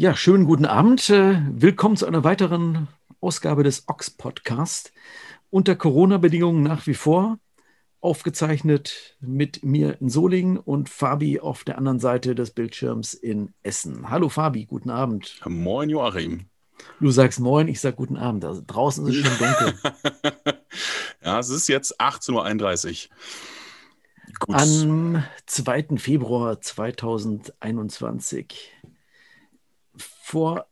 Ja, schönen guten Abend. Äh, willkommen zu einer weiteren Ausgabe des Ox Podcast. Unter Corona-Bedingungen nach wie vor aufgezeichnet mit mir in Solingen und Fabi auf der anderen Seite des Bildschirms in Essen. Hallo Fabi, guten Abend. Moin Joachim. Du sagst Moin, ich sag guten Abend. Also draußen ist es schon dunkel. ja, es ist jetzt 18.31 Uhr. Gut. Am 2. Februar 2021. Vor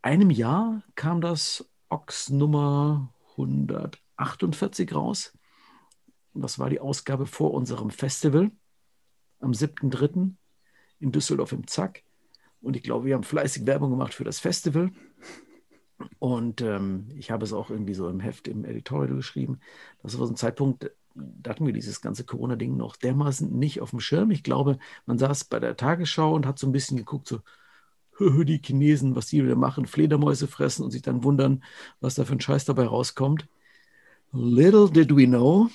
einem Jahr kam das Ox Nummer 148 raus. Das war die Ausgabe vor unserem Festival am 7.3. in Düsseldorf im Zack. Und ich glaube, wir haben fleißig Werbung gemacht für das Festival. Und ähm, ich habe es auch irgendwie so im Heft, im Editorial geschrieben. Das war so ein Zeitpunkt, da hatten wir dieses ganze Corona-Ding noch dermaßen nicht auf dem Schirm. Ich glaube, man saß bei der Tagesschau und hat so ein bisschen geguckt, so, die Chinesen, was die wieder machen, Fledermäuse fressen und sich dann wundern, was da für ein Scheiß dabei rauskommt. Little did we know,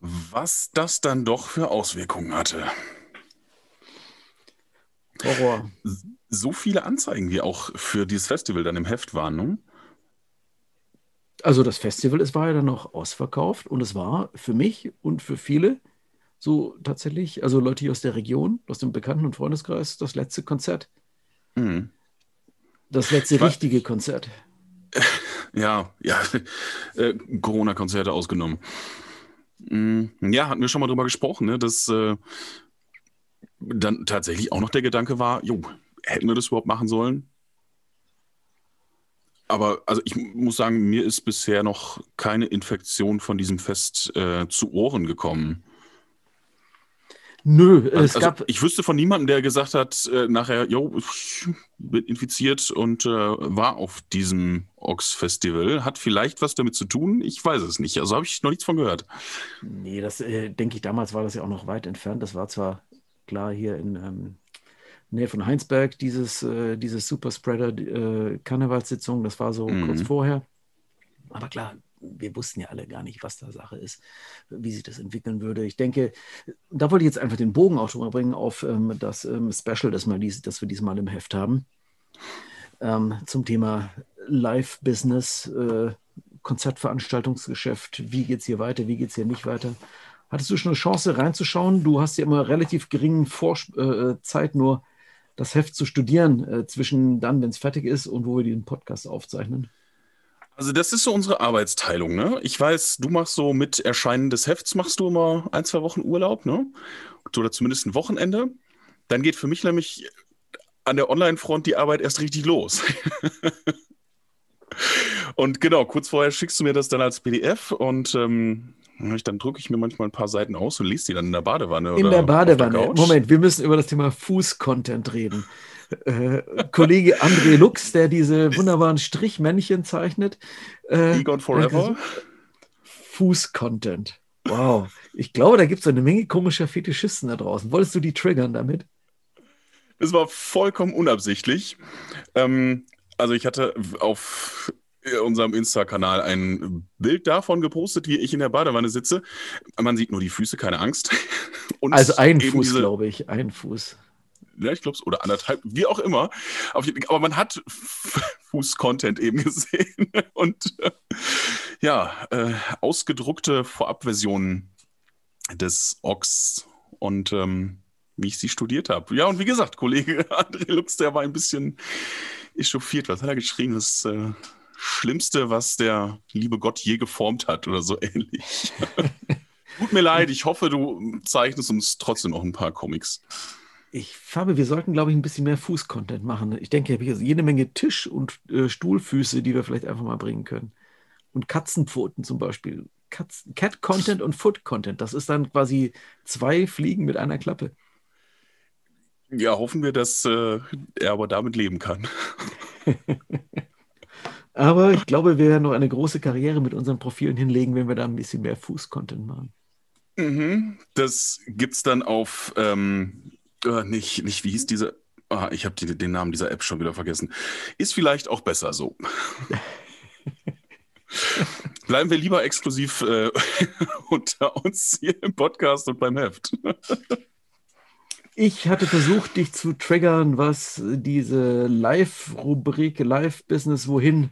was das dann doch für Auswirkungen hatte. Horror. So viele Anzeigen, wie auch für dieses Festival dann im Heft waren, ne? Also das Festival, es war ja dann noch ausverkauft und es war für mich und für viele so tatsächlich, also Leute hier aus der Region, aus dem Bekannten- und Freundeskreis, das letzte Konzert. Mhm. Das letzte war, richtige Konzert. Ja, ja, äh, Corona-Konzerte ausgenommen. Mhm. Ja, hatten wir schon mal drüber gesprochen, ne, dass äh, dann tatsächlich auch noch der Gedanke war, jo, hätten wir das überhaupt machen sollen? Aber also ich muss sagen, mir ist bisher noch keine Infektion von diesem Fest äh, zu Ohren gekommen. Nö, es also, gab. Ich wüsste von niemandem, der gesagt hat, äh, nachher, jo, ich bin infiziert und äh, war auf diesem Ox-Festival. Hat vielleicht was damit zu tun, ich weiß es nicht. Also habe ich noch nichts von gehört. Nee, das äh, denke ich, damals war das ja auch noch weit entfernt. Das war zwar klar hier in ähm, Nähe von Heinsberg, dieses, äh, dieses Superspreader-Karnevalssitzung, äh, das war so mhm. kurz vorher. Aber klar, wir wussten ja alle gar nicht, was da Sache ist, wie sich das entwickeln würde. Ich denke, da wollte ich jetzt einfach den Bogen auch mal bringen auf ähm, das ähm, Special, das, mal dies, das wir diesmal im Heft haben, ähm, zum Thema Live-Business, äh, Konzertveranstaltungsgeschäft. Wie geht es hier weiter, wie geht es hier nicht weiter? Hattest du schon eine Chance reinzuschauen? Du hast ja immer relativ geringen Vors äh, Zeit nur das Heft zu studieren, äh, zwischen dann, wenn es fertig ist und wo wir den Podcast aufzeichnen. Also das ist so unsere Arbeitsteilung, ne? Ich weiß, du machst so mit Erscheinen des Hefts, machst du immer ein, zwei Wochen Urlaub, ne? Oder zumindest ein Wochenende. Dann geht für mich nämlich an der Online-Front die Arbeit erst richtig los. und genau, kurz vorher schickst du mir das dann als PDF und ähm, dann drücke ich mir manchmal ein paar Seiten aus und lese die dann in der Badewanne. In der Badewanne. Der Moment, wir müssen über das Thema Fuß-Content reden äh, Kollege André Lux, der diese wunderbaren Strichmännchen zeichnet. Äh, Egon Forever. Fuß-Content. Wow. Ich glaube, da gibt es eine Menge komischer Fetischisten da draußen. Wolltest du die triggern damit? Das war vollkommen unabsichtlich. Ähm, also ich hatte auf unserem Insta-Kanal ein Bild davon gepostet, wie ich in der Badewanne sitze. Man sieht nur die Füße, keine Angst. Und also ein Fuß, glaube ich, ein Fuß ja, ich glaube es, oder anderthalb, wie auch immer. aber man hat Fuß-Content eben gesehen und äh, ja, äh, ausgedruckte Vorabversionen des Ox und ähm, wie ich sie studiert habe. Ja, und wie gesagt, Kollege André Lux, der war ein bisschen echauffiert. Was hat er geschrieben? Das äh, Schlimmste, was der liebe Gott je geformt hat oder so ähnlich. Tut mir leid, ich hoffe, du zeichnest uns trotzdem noch ein paar Comics. Ich, Fabi, wir sollten, glaube ich, ein bisschen mehr Fuß-Content machen. Ich denke, ich habe jede Menge Tisch- und äh, Stuhlfüße, die wir vielleicht einfach mal bringen können. Und Katzenpfoten zum Beispiel. Cat-Content und Foot-Content. Das ist dann quasi zwei Fliegen mit einer Klappe. Ja, hoffen wir, dass äh, er aber damit leben kann. aber ich glaube, wir werden noch eine große Karriere mit unseren Profilen hinlegen, wenn wir da ein bisschen mehr Fuß-Content machen. Mhm, das gibt es dann auf ähm, äh, nicht, nicht, wie hieß diese? Ah, ich habe die, den Namen dieser App schon wieder vergessen. Ist vielleicht auch besser so. Bleiben wir lieber exklusiv äh, unter uns hier im Podcast und beim Heft. Ich hatte versucht, dich zu triggern, was diese Live-Rubrik, Live-Business, wohin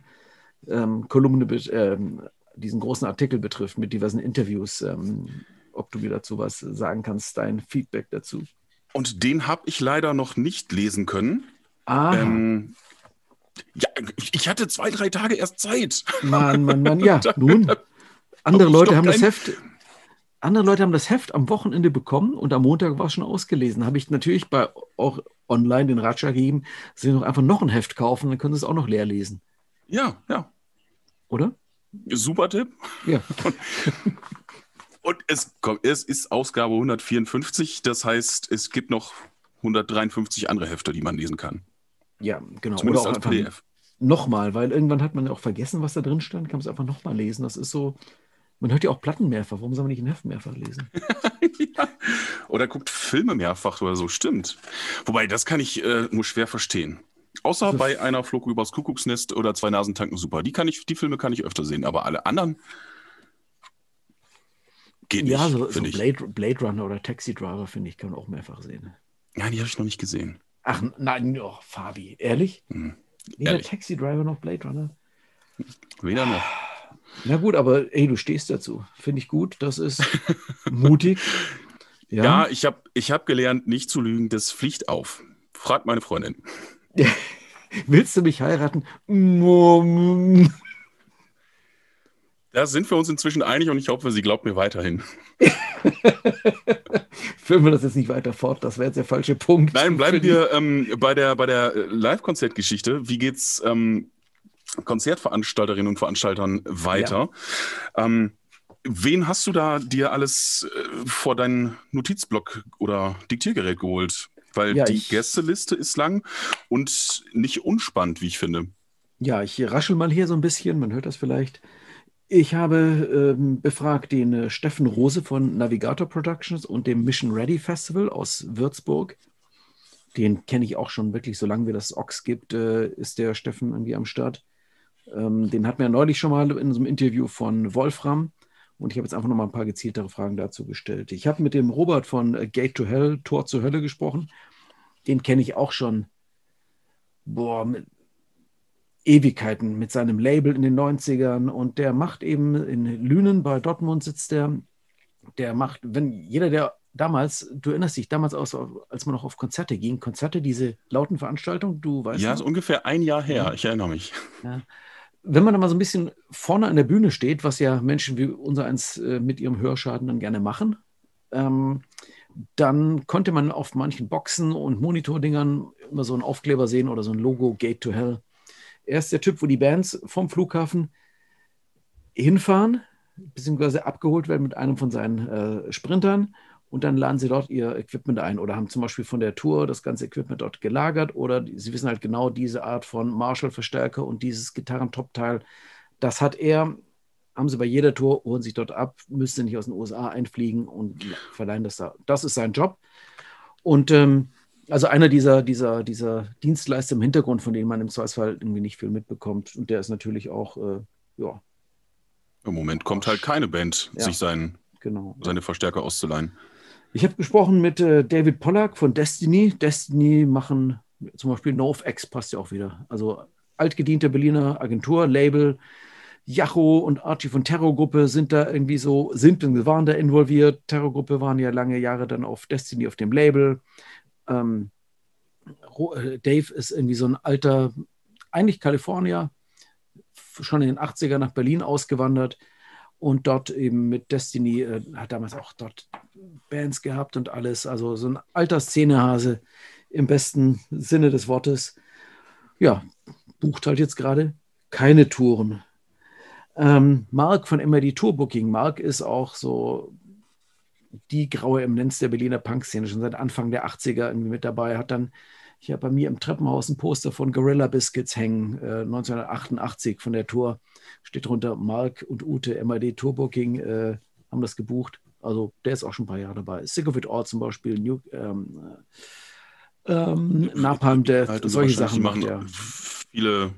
ähm, Kolumne, ähm, diesen großen Artikel betrifft mit diversen Interviews. Ähm, ob du mir dazu was sagen kannst, dein Feedback dazu. Und den habe ich leider noch nicht lesen können. Ah. Ähm, ja, ich hatte zwei, drei Tage erst Zeit. Mann, Mann, Mann, ja, nun. Andere Leute haben das Heft. Andere Leute haben das Heft am Wochenende bekommen und am Montag war es schon ausgelesen. Habe ich natürlich bei auch online den Ratschlag gegeben, sie noch einfach noch ein Heft kaufen, dann können sie es auch noch leer lesen. Ja, ja. Oder? Super Tipp. Ja. Und es, es ist Ausgabe 154, das heißt, es gibt noch 153 andere Hefte, die man lesen kann. Ja, genau. Zumindest Oder auch als PDF. Nochmal, weil irgendwann hat man ja auch vergessen, was da drin stand, kann man es einfach nochmal lesen. Das ist so, man hört ja auch Platten mehrfach. Warum soll man nicht ein Heft mehrfach lesen? ja. Oder guckt Filme mehrfach oder so, stimmt. Wobei, das kann ich äh, nur schwer verstehen. Außer also, bei einer Flug übers Kuckucksnest oder zwei Nasentanken super. Die, kann ich, die Filme kann ich öfter sehen, aber alle anderen Geht nicht, ja, so, so Blade, Blade, Runner oder Taxi Driver, finde ich, kann man auch mehrfach sehen. Ja, die habe ich noch nicht gesehen. Ach, nein, oh, Fabi, ehrlich? Hm. Weder ehrlich. Taxi Driver noch Blade Runner? Weder noch. Na gut, aber ey, du stehst dazu. Finde ich gut. Das ist mutig. Ja, ja ich habe ich hab gelernt, nicht zu lügen. Das fliegt auf. Fragt meine Freundin. Willst du mich heiraten? Da sind wir uns inzwischen einig und ich hoffe, sie glaubt mir weiterhin. Führen wir das jetzt nicht weiter fort, das wäre jetzt der falsche Punkt. Nein, bleiben wir ähm, bei der, bei der Live-Konzertgeschichte. Wie geht's ähm, Konzertveranstalterinnen und Veranstaltern weiter? Ja. Ähm, wen hast du da dir alles äh, vor deinen Notizblock oder Diktiergerät geholt? Weil ja, die Gästeliste ist lang und nicht unspannend, wie ich finde. Ja, ich raschel mal hier so ein bisschen, man hört das vielleicht. Ich habe ähm, befragt den äh, Steffen Rose von Navigator Productions und dem Mission Ready Festival aus Würzburg. Den kenne ich auch schon wirklich, solange wir das Ox gibt, äh, ist der Steffen irgendwie am Start. Ähm, den hatten wir neulich schon mal in so einem Interview von Wolfram. Und ich habe jetzt einfach noch mal ein paar gezieltere Fragen dazu gestellt. Ich habe mit dem Robert von äh, Gate to Hell, Tor zur Hölle gesprochen. Den kenne ich auch schon, boah, mit, Ewigkeiten mit seinem Label in den 90ern und der macht eben in Lünen bei Dortmund sitzt der, der macht, wenn jeder, der damals, du erinnerst dich damals aus, als man noch auf Konzerte ging, Konzerte, diese lauten Veranstaltungen, du weißt. Ja, ist ungefähr ein Jahr her, ich erinnere mich. Ja. Wenn man da mal so ein bisschen vorne an der Bühne steht, was ja Menschen wie unser eins äh, mit ihrem Hörschaden dann gerne machen, ähm, dann konnte man auf manchen Boxen und Monitordingern immer so einen Aufkleber sehen oder so ein Logo Gate to Hell. Er ist der Typ, wo die Bands vom Flughafen hinfahren, beziehungsweise abgeholt werden mit einem von seinen äh, Sprintern und dann laden sie dort ihr Equipment ein oder haben zum Beispiel von der Tour das ganze Equipment dort gelagert oder sie wissen halt genau diese Art von Marshall-Verstärker und dieses Gitarrentop-Teil, das hat er, haben sie bei jeder Tour, holen sich dort ab, müssen nicht aus den USA einfliegen und verleihen das da. Das ist sein Job. Und ähm, also einer dieser, dieser, dieser Dienstleister im Hintergrund, von denen man im Zweifelsfall irgendwie nicht viel mitbekommt. Und der ist natürlich auch, äh, ja. Im Moment kommt halt keine Band, ja, sich sein, genau, seine Verstärker auszuleihen. Ich habe gesprochen mit äh, David Pollack von Destiny. Destiny machen zum Beispiel NoFX passt ja auch wieder. Also altgediente Berliner Agentur, Label, Jacho und Archie von Terrorgruppe sind da irgendwie so, sind und waren da involviert. Terrorgruppe waren ja lange Jahre dann auf Destiny auf dem Label. Ähm, äh, Dave ist irgendwie so ein alter, eigentlich Kalifornier, schon in den 80er nach Berlin ausgewandert und dort eben mit Destiny, äh, hat damals auch dort Bands gehabt und alles. Also so ein alter Szenehase im besten Sinne des Wortes. Ja, bucht halt jetzt gerade keine Touren. Ähm, Mark von MRD Tour Booking. Mark ist auch so die graue Eminenz der Berliner Punk-Szene, schon seit Anfang der 80er irgendwie mit dabei, hat dann ich habe bei mir im Treppenhaus ein Poster von Gorilla Biscuits hängen, äh, 1988 von der Tour. Steht drunter, Mark und Ute, MID Tourbooking, äh, haben das gebucht. Also der ist auch schon ein paar Jahre dabei. Sick of It All zum Beispiel, New, ähm, ähm, Napalm Death, halt, solche Sachen machen. Ja. Viele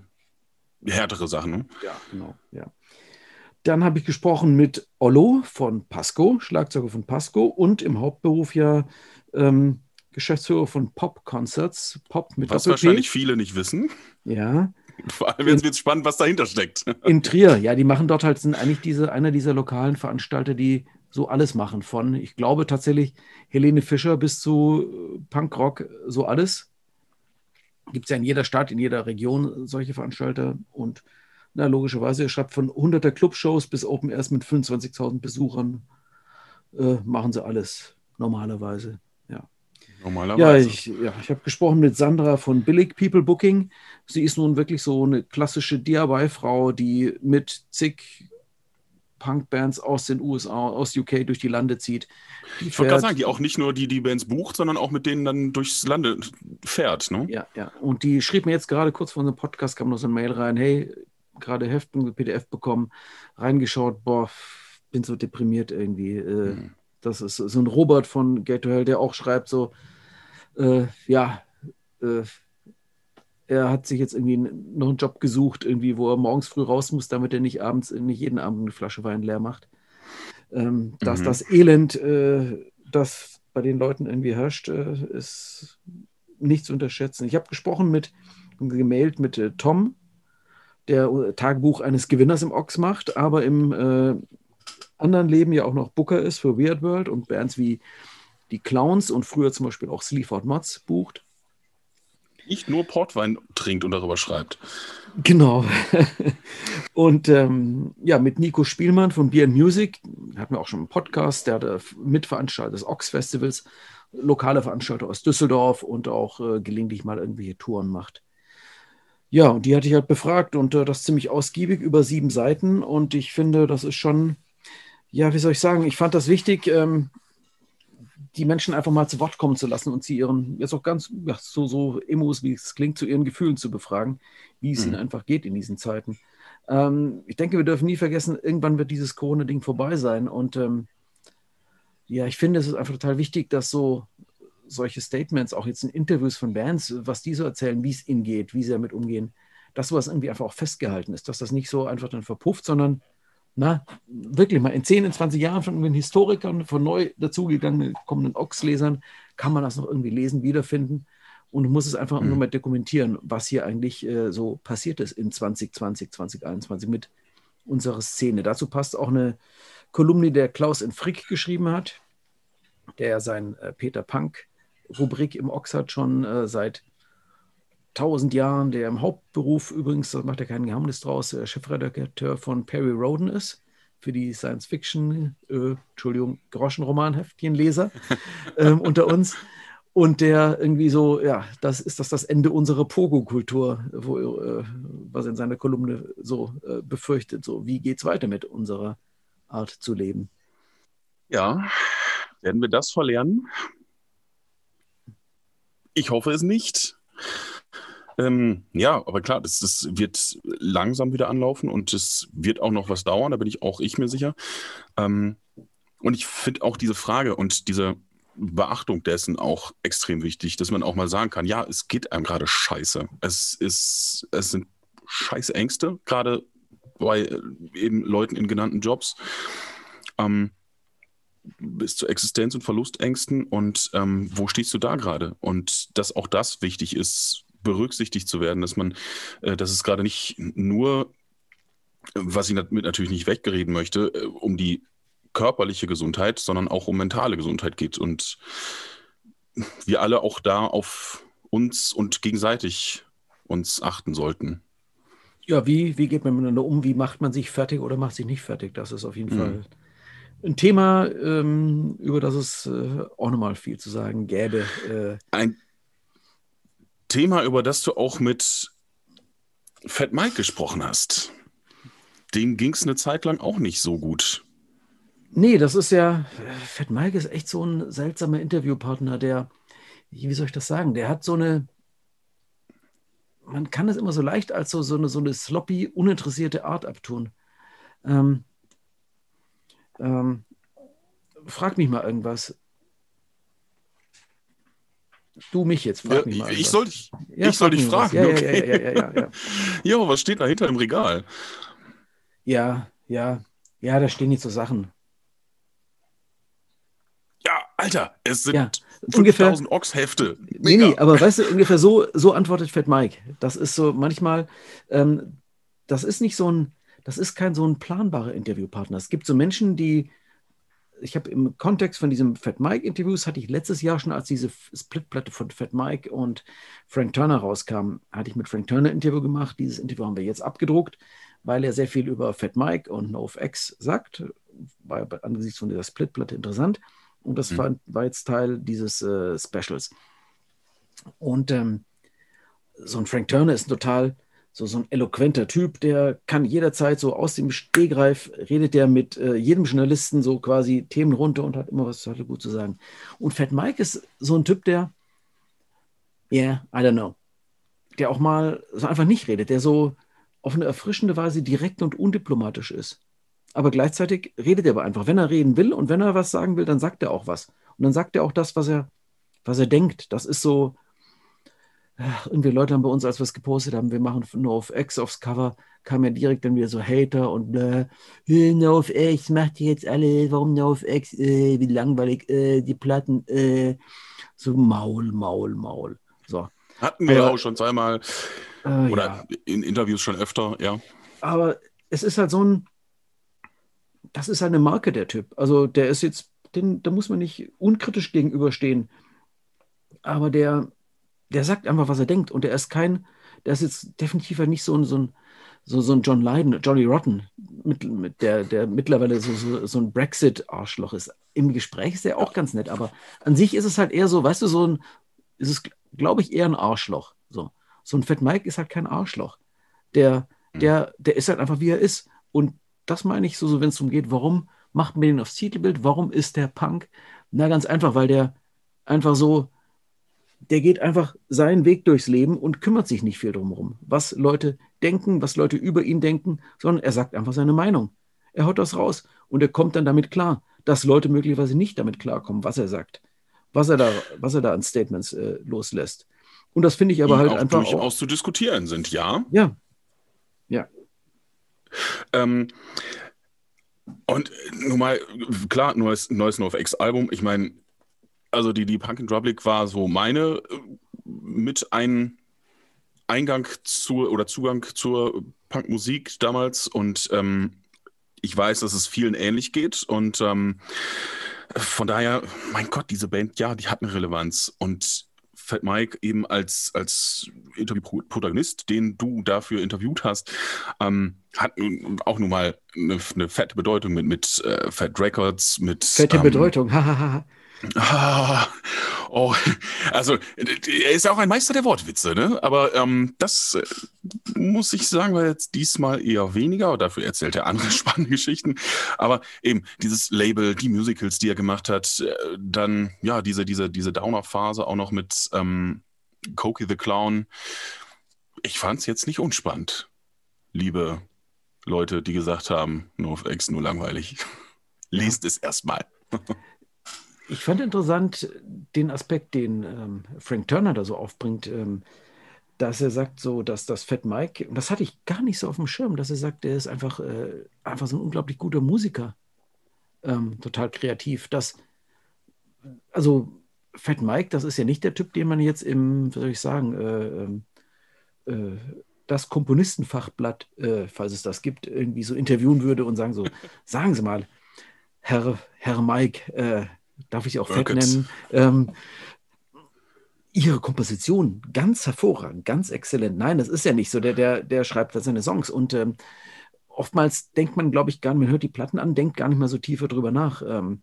härtere Sachen. Ne? Ja, genau, ja. Dann habe ich gesprochen mit Ollo von Pasco, Schlagzeuger von Pasco und im Hauptberuf ja ähm, Geschäftsführer von Pop Concerts. Pop mit Was Doppel-P. wahrscheinlich viele nicht wissen. Ja, Vor allem jetzt wird es spannend, was dahinter steckt. in Trier. Ja, die machen dort halt, sind eigentlich diese, einer dieser lokalen Veranstalter, die so alles machen. Von, ich glaube tatsächlich, Helene Fischer bis zu äh, Punkrock, so alles. Gibt es ja in jeder Stadt, in jeder Region solche Veranstalter. Und na, logischerweise, ihr schreibt von 100er Clubshows bis Open Airs mit 25.000 Besuchern, äh, machen sie alles normalerweise. Ja, Normalerweise. ich, ja, ich habe gesprochen mit Sandra von Billig People Booking. Sie ist nun wirklich so eine klassische DIY-Frau, die mit zig Punkbands aus den USA, aus UK durch die Lande zieht. Die ich wollte gerade sagen, die auch nicht nur die, die Bands bucht, sondern auch mit denen dann durchs Lande fährt. Ne? Ja, ja. Und die schrieb mir jetzt gerade kurz vor unserem Podcast, kam noch so eine Mail rein, hey, gerade Heften, PDF bekommen, reingeschaut, boah, bin so deprimiert irgendwie. Äh, Hm. Das ist so ein Robert von Gate to Hell, der auch schreibt so, äh, ja, äh, er hat sich jetzt irgendwie noch einen Job gesucht, irgendwie, wo er morgens früh raus muss, damit er nicht abends, nicht jeden Abend eine Flasche Wein leer macht. Ähm, dass Mhm. das Elend, äh, das bei den Leuten irgendwie herrscht, äh, ist nicht zu unterschätzen. Ich habe gesprochen mit, gemailt mit äh, Tom, der äh, Tagebuch eines Gewinners im Ox macht, aber im äh, anderen Leben ja auch noch Booker ist für Weird World und Bands wie die Clowns und früher zum Beispiel auch Sleaford Mods bucht. Nicht nur Portwein trinkt und darüber schreibt. Genau. Und ähm, ja, mit Nico Spielmann von Beer and Music hatten wir auch schon einen Podcast, der der Mitveranstalter des Ox Festivals, lokale Veranstalter aus Düsseldorf und auch äh, gelegentlich mal irgendwelche Touren macht. Ja, und die hatte ich halt befragt und äh, das ziemlich ausgiebig über sieben Seiten. Und ich finde, das ist schon, ja, wie soll ich sagen, ich fand das wichtig, ähm, die Menschen einfach mal zu Wort kommen zu lassen und sie ihren, jetzt auch ganz ja, so, so Emos, wie es klingt, zu ihren Gefühlen zu befragen, wie es Mhm. ihnen einfach geht in diesen Zeiten. Ähm, ich denke, wir dürfen nie vergessen, irgendwann wird dieses Corona-Ding vorbei sein. Und ähm, ja, ich finde, es ist einfach total wichtig, dass so solche Statements, auch jetzt in Interviews von Bands, was die so erzählen, wie es ihnen geht, wie sie damit umgehen, dass sowas irgendwie einfach auch festgehalten ist, dass das nicht so einfach dann verpufft, sondern na, wirklich mal in 10, in 20 Jahren von irgendwelchen Historikern, von neu dazugegangenen kommenden Ox-Lesern, kann man das noch irgendwie lesen, wiederfinden und muss es einfach Mhm. nur mal dokumentieren, was hier eigentlich äh, so passiert ist in 2020, 2021 mit unserer Szene. Dazu passt auch eine Kolumne, die der Klaus in Frick geschrieben hat, der sein äh, Peter Punk-Rubrik im Ox hat schon äh, seit tausend Jahren, der im Hauptberuf übrigens, das macht er kein Geheimnis draus, äh, Chefredakteur von Perry Roden ist, für die Science-Fiction, äh, Entschuldigung, Groschenromanheftchenleser ähm, unter uns. Und der irgendwie so, ja, das ist das das Ende unserer Pogo-Kultur, äh, was er in seiner Kolumne so äh, befürchtet. So, wie geht's weiter mit unserer Art zu leben? Ja, werden wir das verlernen? Ich hoffe es nicht. Ähm, ja, aber klar, das, das wird langsam wieder anlaufen und es wird auch noch was dauern, da bin ich auch ich mir sicher. Ähm, und ich finde auch diese Frage und diese Beachtung dessen auch extrem wichtig, dass man auch mal sagen kann, ja, es geht einem gerade scheiße. Es ist, es sind scheiße Ängste, gerade bei äh, eben Leuten in genannten Jobs. Ähm, bis zu Existenz- und Verlustängsten und ähm, wo stehst du da gerade? Und dass auch das wichtig ist, berücksichtigt zu werden, dass man, äh, dass es gerade nicht nur, was ich damit natürlich nicht weggereden möchte, äh, um die körperliche Gesundheit, sondern auch um mentale Gesundheit geht und wir alle auch da auf uns und gegenseitig uns achten sollten. Ja, wie, wie geht man miteinander um? Wie macht man sich fertig oder macht sich nicht fertig? Das ist auf jeden Mhm. Fall ein Thema, ähm, über das es äh, auch nochmal viel zu sagen gäbe. Äh, Ein Thema, über das du auch mit Fat Mike gesprochen hast. Dem ging es eine Zeit lang auch nicht so gut. nee, das ist ja, Fat Mike ist echt so ein seltsamer Interviewpartner, der, wie soll ich das sagen, der hat so eine, man kann es immer so leicht als so, so, eine, so eine sloppy, uninteressierte Art abtun. Ähm, ähm, frag mich mal irgendwas. Du mich jetzt, frag Ja, mich mal ich, ich soll dich, Ja, ich soll dich fragen. Ja, okay. ja, ja, ja, ja. Jo, was steht da hinter dem Regal? Ja, ja, ja, da stehen jetzt so Sachen. Ja, Alter, es sind Ja, ungefähr. Ochs-Hefte. Nee, nee, aber weißt du, ungefähr so, so antwortet Fat Mike. Das ist so manchmal, ähm, das ist nicht so ein, das ist kein so ein planbarer Interviewpartner. Es gibt so Menschen, die, ich habe im Kontext von diesem Fat Mike Interviews, hatte ich letztes Jahr schon, als diese Splitplatte von Fat Mike und Frank Turner rauskam, hatte ich mit Frank Turner ein Interview gemacht. Dieses Interview haben wir jetzt abgedruckt, weil er sehr viel über Fat Mike und NoFX sagt. War angesichts von dieser Splitplatte interessant. Und das mhm. war, war, jetzt Teil dieses äh, Specials. Und ähm, so ein Frank Turner ist ein total so, so ein eloquenter Typ, der kann jederzeit so aus dem Stegreif, redet der mit äh, jedem Journalisten so quasi Themen runter und hat immer was total gut zu sagen. Und Fat Mike ist so ein Typ, der, yeah, I don't know, der auch mal so einfach nicht redet, der so auf eine erfrischende Weise direkt und undiplomatisch ist. Aber gleichzeitig redet er aber einfach. Wenn er reden will und wenn er was sagen will, dann sagt er auch was. Und dann sagt er auch das, was er, was er denkt. Das ist so, ach, irgendwie Leute haben bei uns, als wir es gepostet haben, wir machen nur auf X aufs Cover, kam ja direkt dann wieder so Hater und bläh, No auf X, macht jetzt alle, warum No auf X, äh, wie langweilig, äh, die Platten, äh, so Maul, Maul, Maul. So. Hatten wir aber, auch schon zweimal äh, oder ja. in Interviews schon öfter, ja. Aber es ist halt so ein, das ist eine Marke, der Typ. Also der ist jetzt, den, da muss man nicht unkritisch gegenüberstehen. Aber der, der sagt einfach, was er denkt. Und der ist kein, der ist jetzt definitiv nicht so ein, so ein, so, so ein John Lydon, Johnny Rotten, mit, mit der, der mittlerweile so, so, so ein Brexit-Arschloch ist. Im Gespräch ist er auch ganz nett, aber an sich ist es halt eher so, weißt du, so ein, ist es, glaube ich, eher ein Arschloch. So, so ein Fat Mike ist halt kein Arschloch. Der, hm. der, der ist halt einfach, wie er ist. Und das meine ich so, so wenn es darum geht, warum macht man den aufs Titelbild? Warum ist der Punk? Na, ganz einfach, weil der einfach so, der geht einfach seinen Weg durchs Leben und kümmert sich nicht viel drumherum, was Leute denken, was Leute über ihn denken, sondern er sagt einfach seine Meinung. Er haut das raus und er kommt dann damit klar, dass Leute möglicherweise nicht damit klarkommen, was er sagt, was er da, was er da an Statements äh, loslässt. Und das finde ich aber Die halt auch einfach durchaus auch, zu diskutieren sind, ja. Ja, ja. Ähm, und nun mal, klar, neues, neues NoFX-Album. Ich meine, also die, die Punk in Drublic war so meine äh, mit ein Eingang zur oder Zugang zur Punkmusik damals und ähm, ich weiß, dass es vielen ähnlich geht und ähm, von daher, mein Gott, diese Band, ja, die hat eine Relevanz und Fat Mike eben als, als Interviewprotagonist, den du dafür interviewt hast, ähm, hat auch nun mal eine, eine fette Bedeutung mit, mit äh, Fat Records, mit. Fette ähm, Bedeutung, hahaha. Ah, oh, also er ist ja auch ein Meister der Wortwitze, ne? Aber ähm, das äh, muss ich sagen, war jetzt diesmal eher weniger. Dafür erzählt er andere spannende Geschichten. Aber eben dieses Label, die Musicals, die er gemacht hat, äh, dann ja diese diese diese Downer-Phase auch noch mit ähm, Cokie the Clown. Ich fand es jetzt nicht unspannend, liebe Leute, die gesagt haben, nur auf X nur langweilig. Lest es erstmal. Ich fand interessant den Aspekt, den ähm, Frank Turner da so aufbringt, ähm, dass er sagt so, dass das Fat Mike, und das hatte ich gar nicht so auf dem Schirm, dass er sagt, er ist einfach, äh, einfach so ein unglaublich guter Musiker, ähm, total kreativ. Das, also Fat Mike, das ist ja nicht der Typ, den man jetzt im, wie soll ich sagen, äh, ähm, äh, das Komponistenfachblatt, äh, falls es das gibt, irgendwie so interviewen würde und sagen so, sagen Sie mal, Herr, Herr Mike, äh, darf ich auch Fett nennen, ähm, ihre Komposition ganz hervorragend, ganz exzellent. Nein, das ist ja nicht so. Der, der, der schreibt da seine Songs und ähm, oftmals denkt man, glaube ich, gar nicht, man hört die Platten an, denkt gar nicht mal so tiefer drüber nach. Ähm,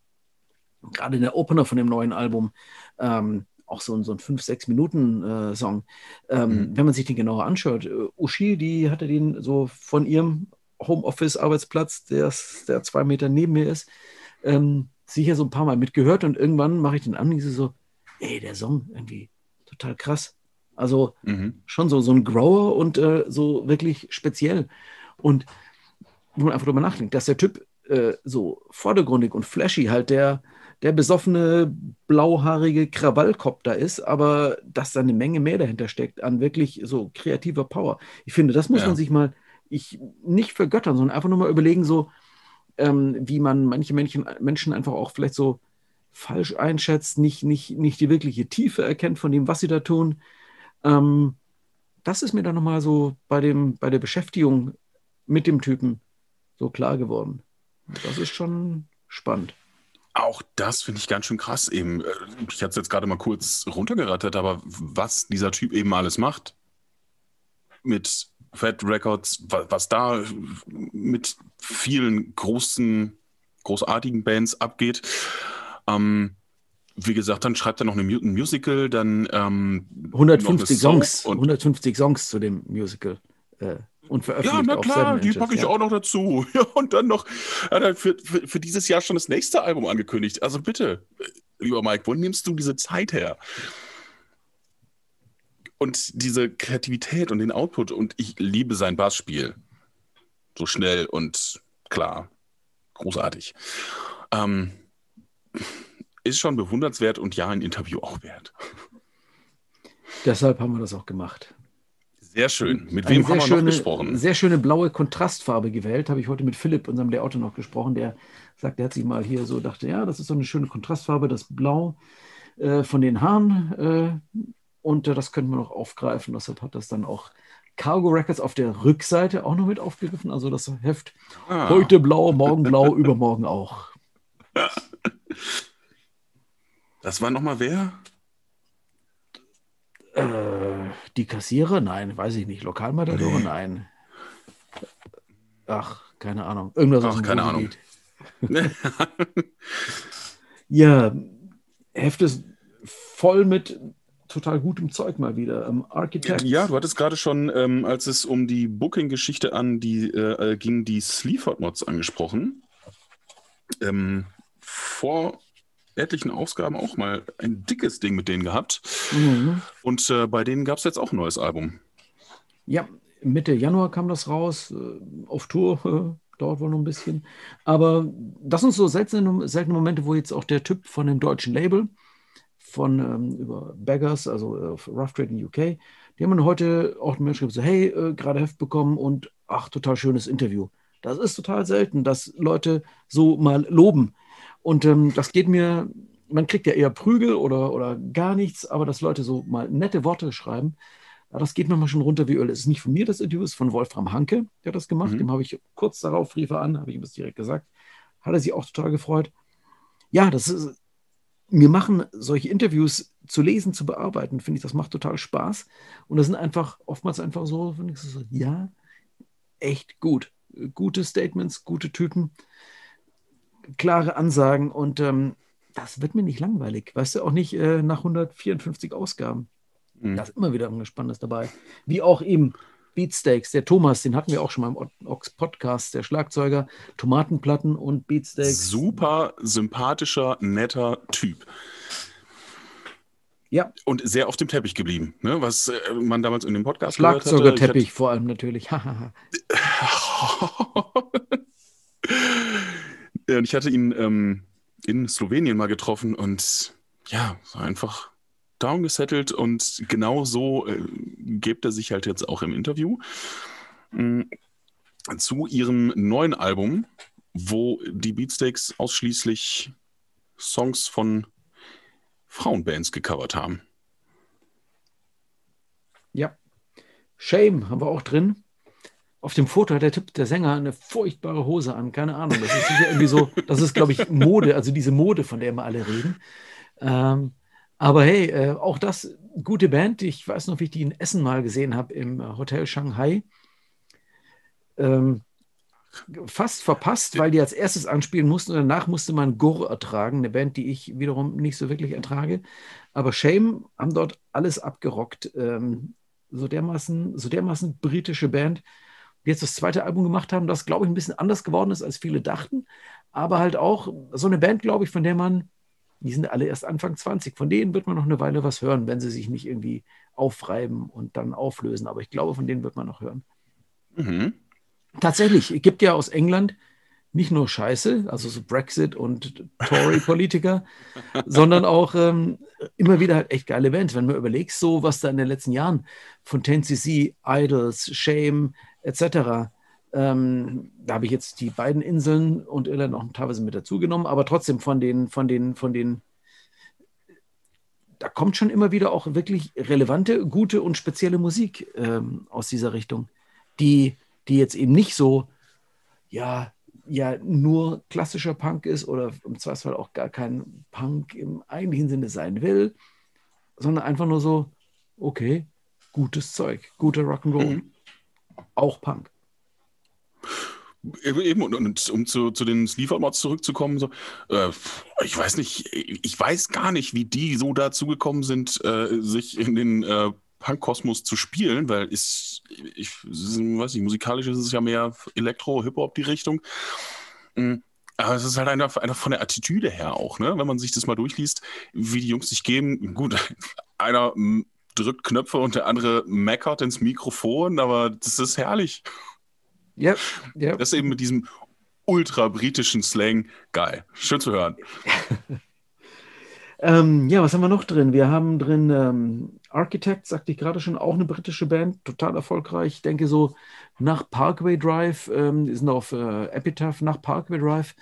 Gerade in der Opener von dem neuen Album, ähm, auch so, so ein 5-6 Minuten äh, Song. Ähm, mhm. Wenn man sich den genauer anschaut, äh, Uschi, die hatte den so von ihrem Homeoffice-Arbeitsplatz, der, der zwei Meter neben mir ist, ähm, sicher so ein paar Mal mitgehört und irgendwann mache ich den an und so, ey, der Song irgendwie total krass. Also mhm. schon so, so ein Grower und äh, so wirklich speziell. Und wo man einfach drüber nachdenkt, dass der Typ äh, so vordergründig und flashy halt der, der besoffene, blauhaarige Krawallkopf da ist, aber dass da eine Menge mehr dahinter steckt an wirklich so kreativer Power. Ich finde, das muss ja. man sich mal ich, nicht vergöttern, sondern einfach nur mal überlegen, so, ähm, wie man manche Menschen, Menschen einfach auch vielleicht so falsch einschätzt, nicht, nicht, nicht die wirkliche Tiefe erkennt von dem, was sie da tun. Ähm, das ist mir dann nochmal so bei, dem, bei der Beschäftigung mit dem Typen so klar geworden. Das ist schon spannend. Auch das finde ich ganz schön krass eben. Äh, ich hatte es jetzt gerade mal kurz runtergerattert, aber was dieser Typ eben alles macht mit Fat Records, was da mit vielen großen, großartigen Bands abgeht. Ähm, wie gesagt, dann schreibt er noch ein Musical, dann ähm, 150 Songs, 150 Songs zu dem Musical. Äh, und veröffentlicht. Ja, na klar, die packe ich ja. auch noch dazu. Ja, und dann noch er für, für, für, dieses Jahr schon das nächste Album angekündigt. Also bitte, lieber Mike, wo nimmst du diese Zeit her? Und diese Kreativität und den Output und ich liebe sein Bassspiel. So schnell und klar. Großartig. Ähm, ist schon bewundernswert und ja, ein Interview auch wert. Deshalb haben wir das auch gemacht. Sehr schön. Mit wem haben wir schöne, noch gesprochen? Sehr schöne blaue Kontrastfarbe gewählt. Habe ich heute mit Philipp, unserem Layout, noch gesprochen. Der sagt, der hat sich mal hier so dachte, ja, das ist so eine schöne Kontrastfarbe, das Blau äh, von den Haaren. Äh, und äh, das könnten wir noch aufgreifen. Deshalb hat das dann auch Cargo Records auf der Rückseite auch noch mit aufgegriffen. Also das Heft ah. heute blau, morgen blau, übermorgen auch. Das war nochmal wer? Äh, die Kassierer? Nein, weiß ich nicht. Lokalmatadore? Nee. Nein. Ach, keine Ahnung. Irgendwas Ach, aus dem keine Ahnung. ja, Heft ist voll mit total gutem Zeug mal wieder. Ähm, Architect. Ja, du hattest gerade schon, ähm, als es um die Booking-Geschichte an die äh, äh ging, die Sleaford-Mods angesprochen. Ähm, vor etlichen Ausgaben auch mal ein dickes Ding mit denen gehabt. Mhm. Und äh, bei denen gab es jetzt auch ein neues Album. Ja, Mitte Januar kam das raus, äh, auf Tour, äh, dauert wohl noch ein bisschen. Aber das sind so seltene, seltene Momente, wo jetzt auch der Typ von dem deutschen Label, von ähm, über Beggars, also äh, Rough Trade in UK, die haben heute auch einen Menschen gesagt, hey, äh, gerade Heft bekommen und ach, total schönes Interview. Das ist total selten, dass Leute so mal loben. Und ähm, das geht mir, man kriegt ja eher Prügel oder, oder gar nichts, aber dass Leute so mal nette Worte schreiben, das geht mir mal schon runter wie Öl. Es ist nicht von mir das Interview, es ist von Wolfram Hanke, der hat das gemacht. Mhm. Dem habe ich kurz darauf, rief er an, habe ich ihm das direkt gesagt. Hat er sich auch total gefreut. Ja, das ist, mir machen solche Interviews zu lesen, zu bearbeiten, finde ich, das macht total Spaß. Und das sind einfach oftmals einfach so, so ja, echt gut. Gute Statements, gute Typen klare Ansagen und ähm, das wird mir nicht langweilig. Weißt du, auch nicht äh, nach 154 Ausgaben. Mhm. Da ist immer wieder irgendwas Spannendes dabei. Wie auch eben Beatsteaks, der Thomas, den hatten wir auch schon mal im Ox Podcast, der Schlagzeuger, Tomatenplatten und Beatsteaks. Super sympathischer, netter Typ. Ja. Und sehr auf dem Teppich geblieben, ne? was äh, man damals in dem Podcast Schlagzeugerteppich vor allem natürlich. Ich hatte ihn ähm, in Slowenien mal getroffen und ja, einfach down gesettelt und genau so äh, gibt er sich halt jetzt auch im Interview äh, zu ihrem neuen Album, wo die Beatsteaks ausschließlich Songs von Frauenbands gecovert haben. Ja. Shame haben wir auch drin auf dem Foto hat der Typ, der Sänger, eine furchtbare Hose an. Keine Ahnung. Das ist sicher irgendwie so, das ist, glaube ich, Mode, also diese Mode, von der immer alle reden. Ähm, aber hey, äh, auch das, gute Band. Ich weiß noch, wie ich die in Essen mal gesehen habe im Hotel Shanghai. Ähm, fast verpasst, weil die als erstes anspielen mussten und danach musste man Gur ertragen, eine Band, die ich wiederum nicht so wirklich ertrage. Aber Shame haben dort alles abgerockt. Ähm, so dermaßen, so dermaßen britische Band die jetzt das zweite Album gemacht haben, das, glaube ich, ein bisschen anders geworden ist, als viele dachten. Aber halt auch so eine Band, glaube ich, von der man, die sind alle erst Anfang 20, von denen wird man noch eine Weile was hören, wenn sie sich nicht irgendwie aufreiben und dann auflösen. Aber ich glaube, von denen wird man noch hören. Mhm. Tatsächlich, es gibt ja aus England nicht nur Scheiße, also so Brexit und Tory-Politiker, sondern auch ähm, immer wieder halt echt geile Bands. Wenn man überlegt, so was da in den letzten Jahren von 10cc, Idols, Shame, etc. Ähm, da habe ich jetzt die beiden Inseln und Irland noch teilweise mit dazu genommen, aber trotzdem von den, von den, von den, da kommt schon immer wieder auch wirklich relevante, gute und spezielle Musik ähm, aus dieser Richtung, die, die jetzt eben nicht so, ja, ja, nur klassischer Punk ist oder im Zweifelsfall auch gar kein Punk im eigentlichen Sinne sein will, sondern einfach nur so, okay, gutes Zeug, guter Rock'n'Roll. Mhm. Auch Punk. Eben, und, und, um zu, zu den Sleeper-Mods zurückzukommen, so, äh, ich weiß nicht, ich weiß gar nicht, wie die so dazu gekommen sind, äh, sich in den äh, Punk-Kosmos zu spielen, weil ist, ich weiß nicht, musikalisch ist es ja mehr Elektro, Hip-Hop die Richtung. Mhm. Aber es ist halt einfach, einfach von der Attitüde her auch, ne? wenn man sich das mal durchliest, wie die Jungs sich geben. Gut, einer drückt Knöpfe und der andere meckert ins Mikrofon, aber das ist herrlich. Ja, ja. Das ist eben mit diesem ultra-britischen Slang geil. Schön zu hören. ähm, ja, was haben wir noch drin? Wir haben drin ähm, Architect, sagte ich gerade schon, auch eine britische Band, total erfolgreich. Ich denke so nach Parkway Drive, ähm, die sind auf äh, Epitaph, nach Parkway Drive,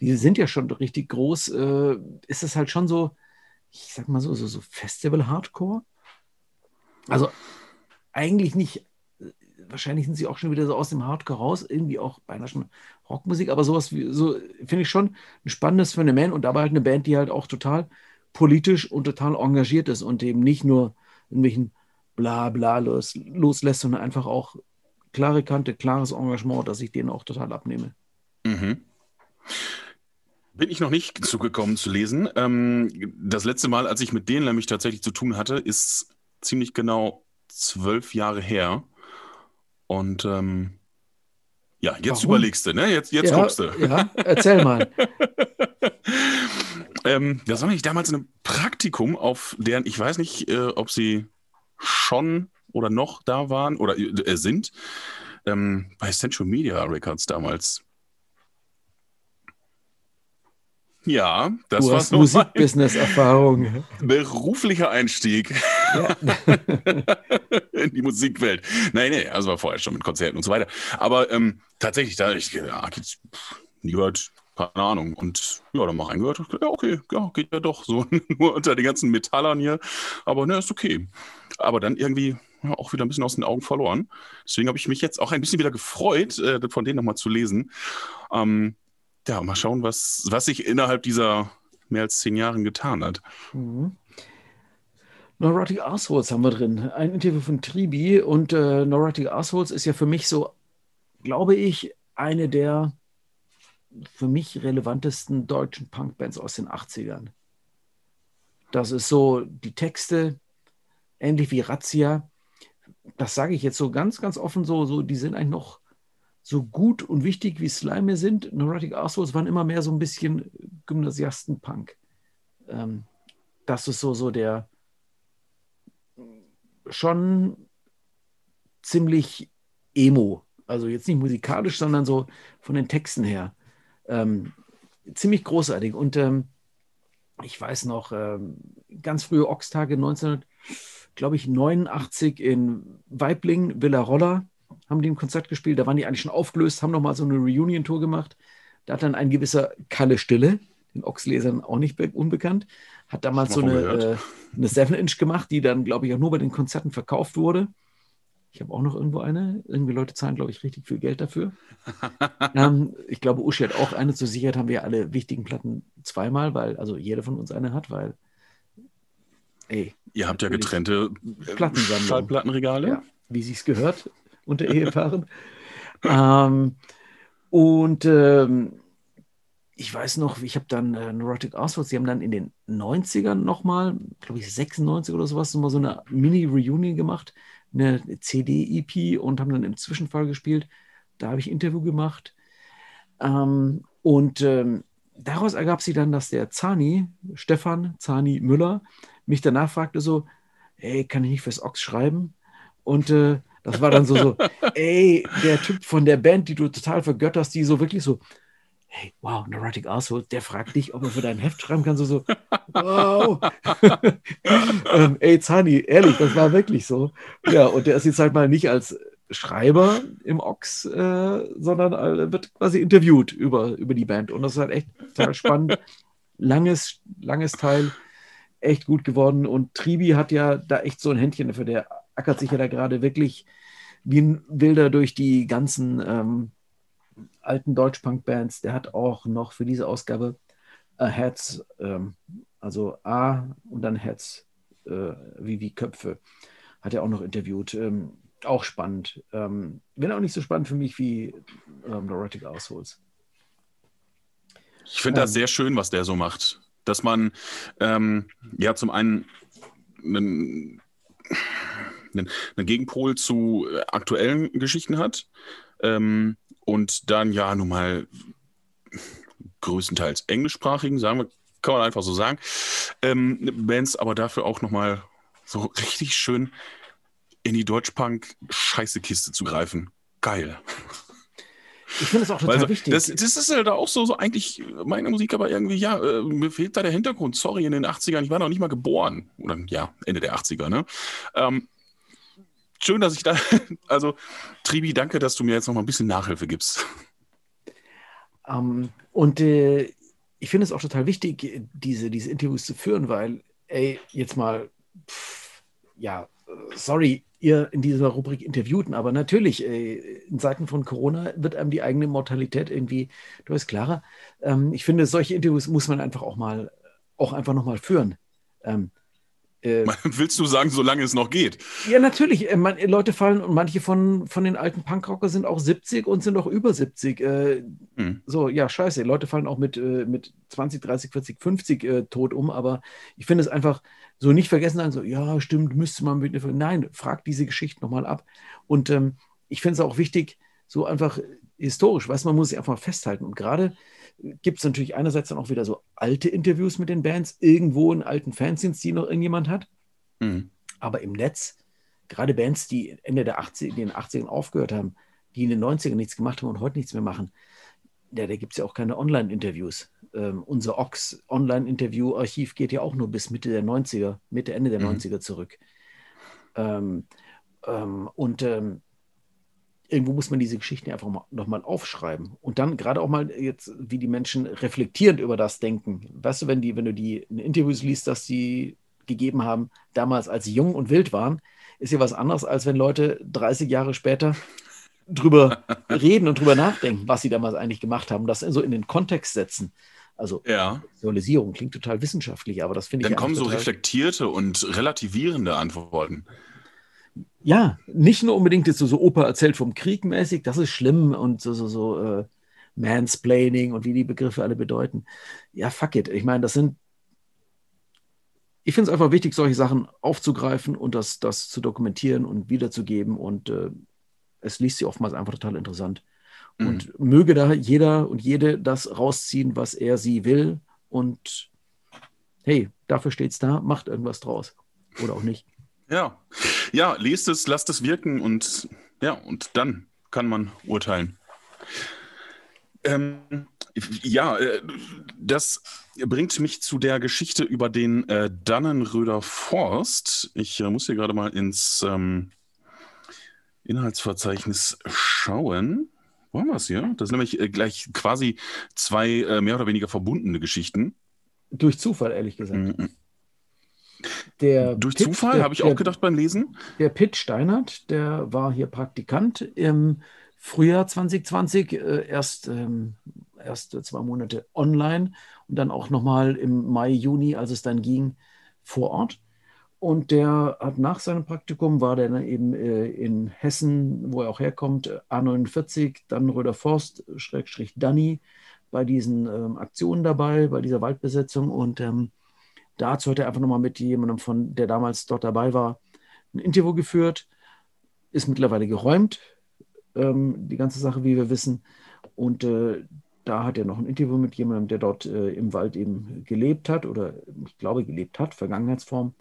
die sind ja schon richtig groß. Äh, ist es halt schon so, ich sag mal so, so, so Festival-Hardcore? Also eigentlich nicht, wahrscheinlich sind sie auch schon wieder so aus dem Hardcore raus, irgendwie auch beinahe schon Rockmusik, aber sowas wie, so finde ich schon ein spannendes Phänomen und dabei halt eine Band, die halt auch total politisch und total engagiert ist und eben nicht nur irgendwelchen Blabla los, loslässt, sondern einfach auch klare Kante, klares Engagement, dass ich denen auch total abnehme. Mhm. Bin ich noch nicht zugekommen zu lesen. Ähm, das letzte Mal, als ich mit denen nämlich tatsächlich zu tun hatte, ist ziemlich genau zwölf Jahre her. Und ähm, ja, jetzt Warum? überlegst du, ne? Jetzt, jetzt ja, guckst du. Ja, erzähl mal. ähm, das war nämlich damals ein Praktikum, auf deren, ich weiß nicht, äh, ob sie schon oder noch da waren oder äh, sind, ähm, bei Central Media Records damals. Ja, das du war hast Musikbusiness-Erfahrung. Beruflicher Einstieg ja. in die Musikwelt. Nein, nee, also war vorher schon mit Konzerten und so weiter. Aber ähm, tatsächlich, da ich ja, nie gehört, keine Ahnung. Und ja, dann mal reingehört. Ja, okay, ja, geht ja doch. So nur unter den ganzen Metallern hier. Aber ne, ist okay. Aber dann irgendwie ja, auch wieder ein bisschen aus den Augen verloren. Deswegen habe ich mich jetzt auch ein bisschen wieder gefreut, äh, von denen nochmal zu lesen. Ähm, ja, mal schauen, was, was sich innerhalb dieser mehr als zehn Jahren getan hat. Mhm. Neurotic Assholes haben wir drin. Ein Interview von Tribi und äh, Neurotic Assholes ist ja für mich so, glaube ich, eine der für mich relevantesten deutschen Punkbands aus den 80ern. Das ist so die Texte, ähnlich wie Razzia. Das sage ich jetzt so ganz, ganz offen so, so die sind eigentlich noch so gut und wichtig wie Slime sind, Neurotic Assholes waren immer mehr so ein bisschen Gymnasiasten-Punk. Ähm, das ist so, so der schon ziemlich emo. Also jetzt nicht musikalisch, sondern so von den Texten her. Ähm, ziemlich großartig. Und ähm, ich weiß noch, ähm, ganz frühe Ox-Tage 1989 in Weibling, Villa Rolla haben die ein Konzert gespielt. Da waren die eigentlich schon aufgelöst, haben nochmal so eine Reunion-Tour gemacht. Da hat dann ein gewisser Kalle Stille, den Ochslesern auch nicht unbekannt, hat damals so eine, äh, eine 7-Inch gemacht, die dann, glaube ich, auch nur bei den Konzerten verkauft wurde. Ich habe auch noch irgendwo eine. Irgendwie Leute zahlen, glaube ich, richtig viel Geld dafür. ähm, ich glaube, Uschi hat auch eine. Zur Sicherheit haben wir alle wichtigen Platten zweimal, weil, also jeder von uns eine hat, weil, ey. Ihr habt ja getrennte äh, Schallplattenregale. Ja, wie sich's gehört unter Ehepaaren. ähm, und ähm, ich weiß noch, ich habe dann äh, Neurotic Assholes, die haben dann in den 90ern nochmal, glaube ich 96 oder sowas, nochmal so eine Mini-Reunion gemacht, eine CD-EP und haben dann im Zwischenfall gespielt. Da habe ich Interview gemacht. Ähm, und ähm, daraus ergab sich dann, dass der Zani, Stefan Zani Müller, mich danach fragte so, hey, kann ich nicht fürs Ox schreiben? Und äh, das war dann so, so, ey, der Typ von der Band, die du total vergötterst, die so wirklich so, hey, wow, Neurotic Asshole, der fragt dich, ob er für dein Heft schreiben kann, so, so, wow. ähm, ey, Zani, ehrlich, das war wirklich so. Ja, und der ist jetzt halt mal nicht als Schreiber im Ochs, äh, sondern äh, wird quasi interviewt über, über die Band. Und das ist halt echt total spannend. langes, langes Teil, echt gut geworden. Und Tribi hat ja da echt so ein Händchen dafür. Der ackert sich ja da gerade wirklich wie ein Wilder durch die ganzen ähm, alten Deutschpunk-Bands. Der hat auch noch für diese Ausgabe A Heads, ähm, also A und dann Heads, äh, wie, wie Köpfe, hat er auch noch interviewt. Ähm, auch spannend. Ähm, wenn auch nicht so spannend für mich wie ähm, Neurotic Assholes. Ich finde das ähm. sehr schön, was der so macht. Dass man ähm, ja zum einen einen, einen, einen Gegenpol zu äh, aktuellen Geschichten hat ähm, und dann ja nun mal größtenteils englischsprachigen, sagen wir, kann man einfach so sagen, ähm, Bands aber dafür auch nochmal so richtig schön in die Deutschpunk-Scheißekiste zu greifen. Geil. Ich finde das auch total also, wichtig. Das, das ist ja da auch so, so eigentlich meine Musik, aber irgendwie, ja, äh, mir fehlt da der Hintergrund. Sorry, in den 80ern, ich war noch nicht mal geboren. Oder ja, Ende der 80er, ne? Ähm, schön, dass ich da, also Tribi, danke, dass du mir jetzt noch mal ein bisschen Nachhilfe gibst. Um, ähm, und äh, ich finde es auch total wichtig, diese, diese Interviews zu führen, weil, ey, jetzt mal, pff, ja, sorry, ihr in dieser Rubrik interviewten, aber natürlich, äh, in Zeiten von Corona wird einem die eigene Mortalität irgendwie durchaus klarer. Ähm, ich finde, solche Interviews muss man einfach auch mal, auch einfach nochmal führen. Ähm, äh, Willst du sagen, solange es noch geht? Ja, natürlich. Äh, man, Leute fallen und manche von, von den alten Punkrocker sind auch 70 und sind auch über 70. Äh, hm. So, ja, scheiße. Leute fallen auch mit, äh, mit 20, 30, 40, 50 äh, tot um, aber ich finde es einfach so nicht vergessen sein, so, ja, stimmt, müsste man mit. Nein, frag diese Geschichte nochmal ab. Und ähm, ich finde es auch wichtig, so einfach historisch, weißt man muss sich einfach festhalten. Und gerade gibt es natürlich einerseits dann auch wieder so alte Interviews mit den Bands, irgendwo in alten Fanzines, die noch irgendjemand hat. Mhm. Aber im Netz, gerade Bands, die Ende der 80 in den 80ern aufgehört haben, die in den 90ern nichts gemacht haben und heute nichts mehr machen, ja, da gibt es ja auch keine Online-Interviews. Ähm, unser Ox Online-Interview-Archiv geht ja auch nur bis Mitte der 90er, Mitte, Ende der mhm. 90er zurück. Ähm, ähm, und ähm, irgendwo muss man diese Geschichten einfach mal, nochmal aufschreiben. Und dann gerade auch mal jetzt, wie die Menschen reflektierend über das denken. Weißt du, wenn, die, wenn du die in Interviews liest, dass sie gegeben haben, damals als sie jung und wild waren, ist ja was anderes, als wenn Leute 30 Jahre später drüber reden und drüber nachdenken, was sie damals eigentlich gemacht haben, das so in den Kontext setzen. Also ja. Visualisierung klingt total wissenschaftlich, aber das finde ich. Dann kommen so reflektierte und relativierende Antworten. Ja, nicht nur unbedingt jetzt so, so Opa erzählt vom Krieg mäßig, das ist schlimm und so, so, so äh, Mansplaining und wie die Begriffe alle bedeuten. Ja, fuck it. Ich meine, das sind. Ich finde es einfach wichtig, solche Sachen aufzugreifen und das, das zu dokumentieren und wiederzugeben. Und äh, es liest sich oftmals einfach total interessant. Mhm. Und möge da jeder und jede das rausziehen, was er sie will. Und hey, dafür steht es da, macht irgendwas draus. Oder auch nicht. Ja, ja, lest es, lasst es wirken und ja, und dann kann man urteilen. Ähm, ja, äh, das bringt mich zu der Geschichte über den äh, Dannenröder Forst. Ich äh, muss hier gerade mal ins ähm, Inhaltsverzeichnis schauen. Wo haben wir es hier? Das sind nämlich äh, gleich quasi zwei äh, mehr oder weniger verbundene Geschichten. Durch Zufall, ehrlich gesagt. Mm -mm. Der Durch Pitt, Zufall, habe ich der, auch gedacht beim Lesen. Der Pitt Steinert, der war hier Praktikant im Frühjahr 2020, äh, erst, ähm, erst zwei Monate online und dann auch nochmal im Mai, Juni, als es dann ging, vor Ort. Und der hat nach seinem Praktikum, war der dann eben äh, in Hessen, wo er auch herkommt, A49, dann Röder Forst, Schrägstrich Danny, bei diesen ähm, Aktionen dabei, bei dieser Waldbesetzung und ähm, Dazu hat er einfach nochmal mit jemandem von, der damals dort dabei war, ein Interview geführt, ist mittlerweile geräumt, ähm, die ganze Sache, wie wir wissen. Und äh, da hat er noch ein Interview mit jemandem, der dort äh, im Wald eben gelebt hat oder ich glaube gelebt hat, Vergangenheitsform.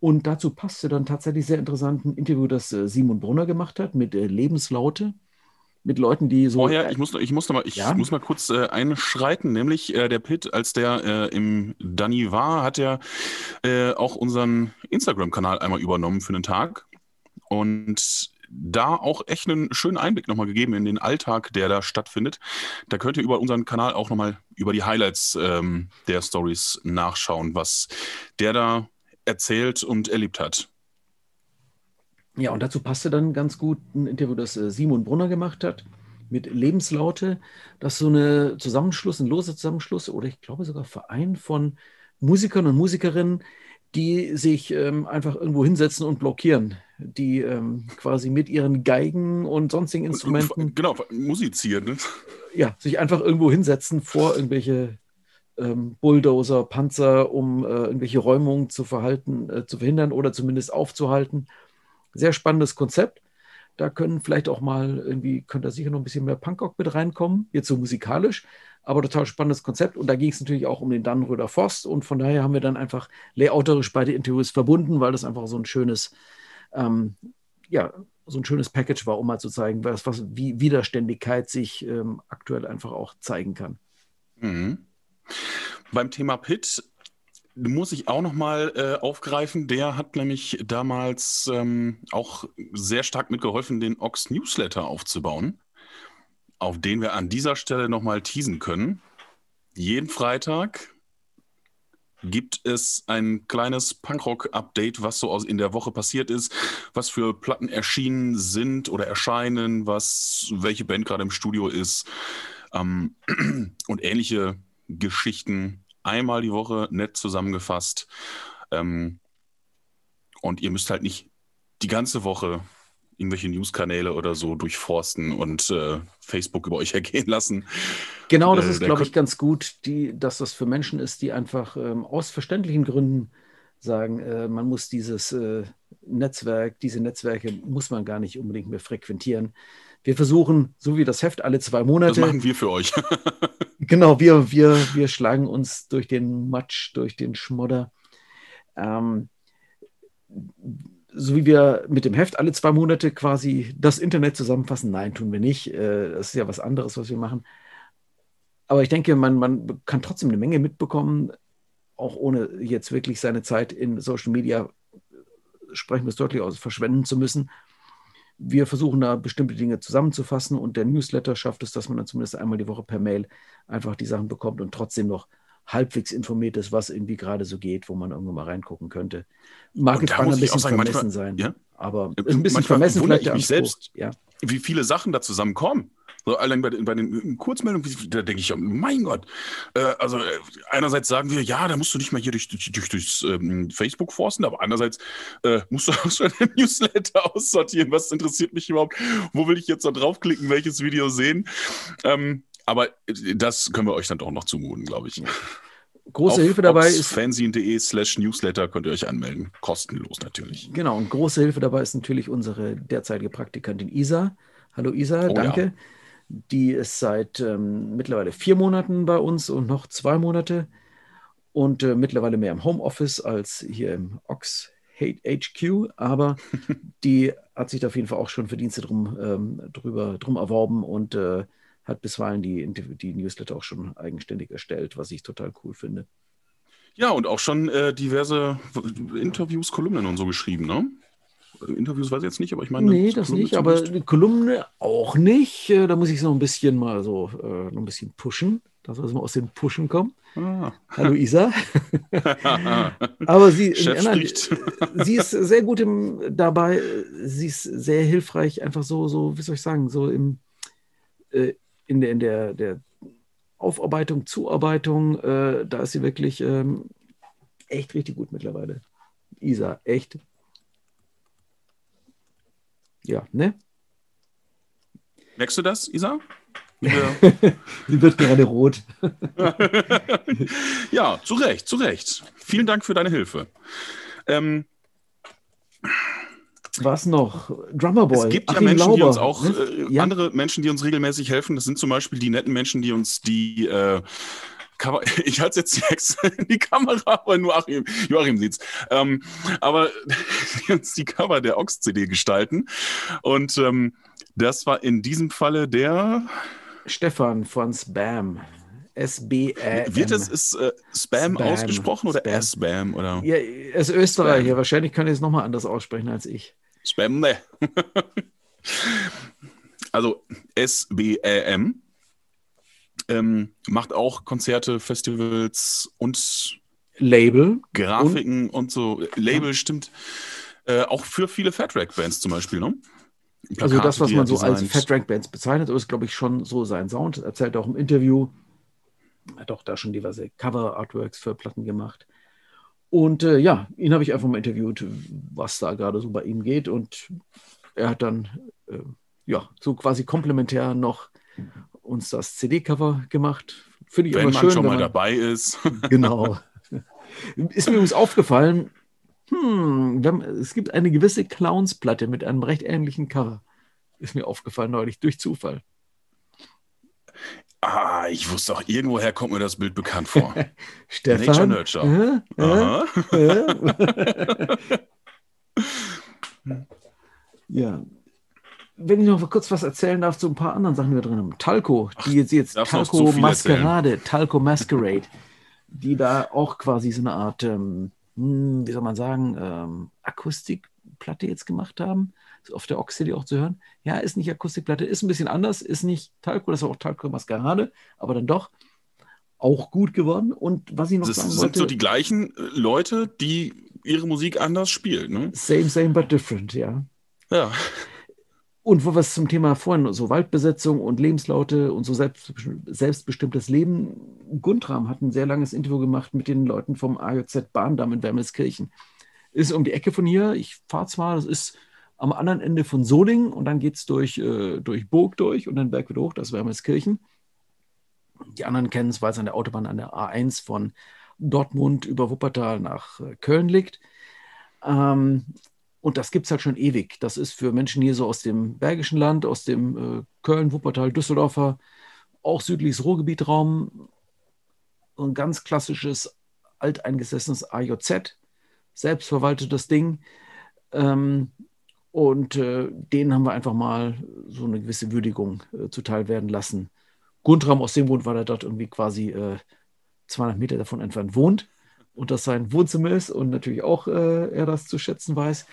Und dazu passte dann tatsächlich sehr interessant ein Interview, das äh, Simon Brunner gemacht hat mit äh, Lebenslaute mit Leuten, die so. Vorher, ich muss, ich muss, mal, ich ja? muss mal kurz äh, einschreiten, nämlich äh, der Pitt, als der äh, im Danny war, hat er äh, auch unseren Instagram-Kanal einmal übernommen für einen Tag. Und da auch echt einen schönen Einblick nochmal gegeben in den Alltag, der da stattfindet. Da könnt ihr über unseren Kanal auch nochmal über die Highlights ähm, der Stories nachschauen, was der da erzählt und erlebt hat. Ja, und dazu passte dann ganz gut ein Interview, das äh, Simon Brunner gemacht hat mit Lebenslaute. Das ist so ein Zusammenschluss, ein loser Zusammenschluss oder ich glaube sogar Verein von Musikern und Musikerinnen, die sich ähm, einfach irgendwo hinsetzen und blockieren, die ähm, quasi mit ihren Geigen und sonstigen Instrumenten. Genau, musizieren. Ne? Ja, sich einfach irgendwo hinsetzen vor irgendwelche ähm, Bulldozer, Panzer, um äh, irgendwelche Räumungen zu verhalten, äh, zu verhindern oder zumindest aufzuhalten. Sehr spannendes Konzept. Da können vielleicht auch mal irgendwie, könnte da sicher noch ein bisschen mehr Punkrock mit reinkommen, jetzt so musikalisch, aber total spannendes Konzept. Und da ging es natürlich auch um den Dannröder Forst. Und von daher haben wir dann einfach layouterisch beide Interviews verbunden, weil das einfach so ein schönes, ähm, ja, so ein schönes Package war, um mal zu zeigen, was, was wie Widerständigkeit sich ähm, aktuell einfach auch zeigen kann. Mhm. Beim Thema Pit muss ich auch noch mal äh, aufgreifen. Der hat nämlich damals ähm, auch sehr stark mitgeholfen, den Ox Newsletter aufzubauen, auf den wir an dieser Stelle noch mal teasen können. Jeden Freitag gibt es ein kleines Punkrock-Update, was so in der Woche passiert ist, was für Platten erschienen sind oder erscheinen, was welche Band gerade im Studio ist ähm, und ähnliche Geschichten einmal die Woche nett zusammengefasst. Ähm, und ihr müsst halt nicht die ganze Woche irgendwelche Newskanäle oder so durchforsten und äh, Facebook über euch ergehen lassen. Genau, das äh, ist, glaube ich, ganz gut, die, dass das für Menschen ist, die einfach ähm, aus verständlichen Gründen sagen, äh, man muss dieses äh, Netzwerk, diese Netzwerke muss man gar nicht unbedingt mehr frequentieren. Wir versuchen, so wie das Heft, alle zwei Monate. Das machen wir für euch. genau, wir, wir, wir schlagen uns durch den Matsch, durch den Schmodder. Ähm, so wie wir mit dem Heft alle zwei Monate quasi das Internet zusammenfassen. Nein, tun wir nicht. Äh, das ist ja was anderes, was wir machen. Aber ich denke, man, man kann trotzdem eine Menge mitbekommen, auch ohne jetzt wirklich seine Zeit in Social Media, sprechen wir es deutlich aus, verschwenden zu müssen wir versuchen da bestimmte Dinge zusammenzufassen und der Newsletter schafft es, dass man dann zumindest einmal die Woche per Mail einfach die Sachen bekommt und trotzdem noch halbwegs informiert ist, was irgendwie gerade so geht, wo man irgendwo mal reingucken könnte. Mag jetzt ein bisschen sagen, vermessen manchmal, sein, ja? aber ein bisschen vermessen vielleicht ich mich selbst, ja. wie viele Sachen da zusammenkommen. So, allein bei, bei den Kurzmeldungen, da denke ich, mein Gott. Äh, also äh, einerseits sagen wir, ja, da musst du nicht mal hier durch, durch, durch durchs ähm, Facebook forsten, aber andererseits äh, musst du auch schon im Newsletter aussortieren, was interessiert mich überhaupt, wo will ich jetzt da draufklicken, welches Video sehen. Ähm, aber äh, das können wir euch dann doch noch zumuten, glaube ich. Große Auf Hilfe dabei ist fanzine.de slash Newsletter könnt ihr euch anmelden. Kostenlos natürlich. Genau, und große Hilfe dabei ist natürlich unsere derzeitige Praktikantin Isa. Hallo Isa, oh, danke. Ja. Die ist seit ähm, mittlerweile vier Monaten bei uns und noch zwei Monate und äh, mittlerweile mehr im Homeoffice als hier im Ox HQ, aber die hat sich da auf jeden Fall auch schon Verdienste drum, ähm, drüber, drum erworben und äh, hat bisweilen die, die Newsletter auch schon eigenständig erstellt, was ich total cool finde. Ja, und auch schon äh, diverse Interviews, Kolumnen und so geschrieben, ne? Interviews weiß ich jetzt nicht, aber ich meine. Nee, das Kolumne nicht, aber eine Kolumne auch nicht. Äh, da muss ich es noch ein bisschen mal so, äh, noch ein bisschen pushen, dass wir aus dem Pushen kommen. Ah. Hallo Isa. aber sie, nein, sie ist sehr gut im, dabei, sie ist sehr hilfreich, einfach so, so, wie soll ich sagen, so im, äh, in der, in der, der Aufarbeitung, Zuarbeitung, äh, da ist sie wirklich ähm, echt richtig gut mittlerweile. Isa, echt ja, ne? Merkst du das, Isa? Sie wird gerade rot. ja, zu Recht, zu Recht. Vielen Dank für deine Hilfe. Ähm, was noch? Drummerboy. Es gibt ja Achim Menschen, Lauber, die uns auch, ne? äh, ja. andere Menschen, die uns regelmäßig helfen. Das sind zum Beispiel die netten Menschen, die uns die äh, ich halte jetzt jetzt in die Kamera, aber nur Achim, Joachim sieht's. Ähm, aber die uns die Cover der Ox-CD gestalten. Und ähm, das war in diesem Falle der Stefan von Spam. S-B-A-M. Wird es ist, äh, Spam, Spam, ausgesprochen oder S-Spam? Oder? Ja, er ist Österreicher. Wahrscheinlich kann ich es nochmal anders aussprechen als ich. Spam, ne. Also SBAM ähm, macht auch Konzerte, Festivals und Label. Grafiken und, und so. Label ja. stimmt. Äh, auch für viele Fatrack-Bands zum Beispiel, ne? Plakate, also das, was man so designt. als Fatrack-Bands bezeichnet, ist, glaube ich, schon so sein Sound. Er erzählt auch im Interview, hat auch da schon diverse Cover-Artworks für Platten gemacht. Und äh, ja, ihn habe ich einfach mal interviewt, was da gerade so bei ihm geht. Und er hat dann äh, ja so quasi komplementär noch uns das CD-Cover gemacht. Finde ich wenn immer schön. Wenn man schon mal dabei ist. Genau. Ist mir übrigens aufgefallen, hm, es gibt eine gewisse Clowns-Platte mit einem recht ähnlichen Cover. Ist mir aufgefallen neulich, durch Zufall. Ah, ich wusste auch, irgendwoher kommt mir das Bild bekannt vor. Stefan? Nature Nurture. Äh, äh, ja. Wenn ich noch kurz was erzählen darf zu ein paar anderen Sachen, die wir drin haben. Talco, die jetzt, jetzt Talco Maskerade, Talco Masquerade, die da auch quasi so eine Art ähm, hm, wie soll man sagen, ähm, Akustikplatte jetzt gemacht haben. Ist auf der Oxide auch zu hören. Ja, ist nicht Akustikplatte, ist ein bisschen anders, ist nicht Talco, das war auch Talco Maskerade, aber dann doch auch gut geworden. Und was ich noch das sagen sind wollte, so die gleichen äh, Leute, die ihre Musik anders spielen. Ne? Same, same, but different, ja. Ja. Und wo wir es zum Thema vorhin, so Waldbesetzung und Lebenslaute und so selbstbestimmtes Leben, Guntram hat ein sehr langes Interview gemacht mit den Leuten vom AJZ Bahndamm in Wermelskirchen. Ist um die Ecke von hier. Ich fahre zwar, das ist am anderen Ende von Solingen und dann geht es durch, äh, durch Burg durch und dann Berg wieder hoch, das ist Wermelskirchen. Die anderen kennen es, weil es an der Autobahn an der A1 von Dortmund über Wuppertal nach äh, Köln liegt. Ähm, und das gibt es halt schon ewig. Das ist für Menschen hier so aus dem Bergischen Land, aus dem äh, Köln, Wuppertal, Düsseldorfer, auch südliches Ruhrgebietraum, ein ganz klassisches, alteingesessenes AJZ, selbstverwaltetes Ding. Ähm, und äh, denen haben wir einfach mal so eine gewisse Würdigung äh, zuteil werden lassen. Guntram aus dem Grund, weil er dort irgendwie quasi äh, 200 Meter davon entfernt wohnt und das sein Wohnzimmer ist und natürlich auch äh, er das zu schätzen weiß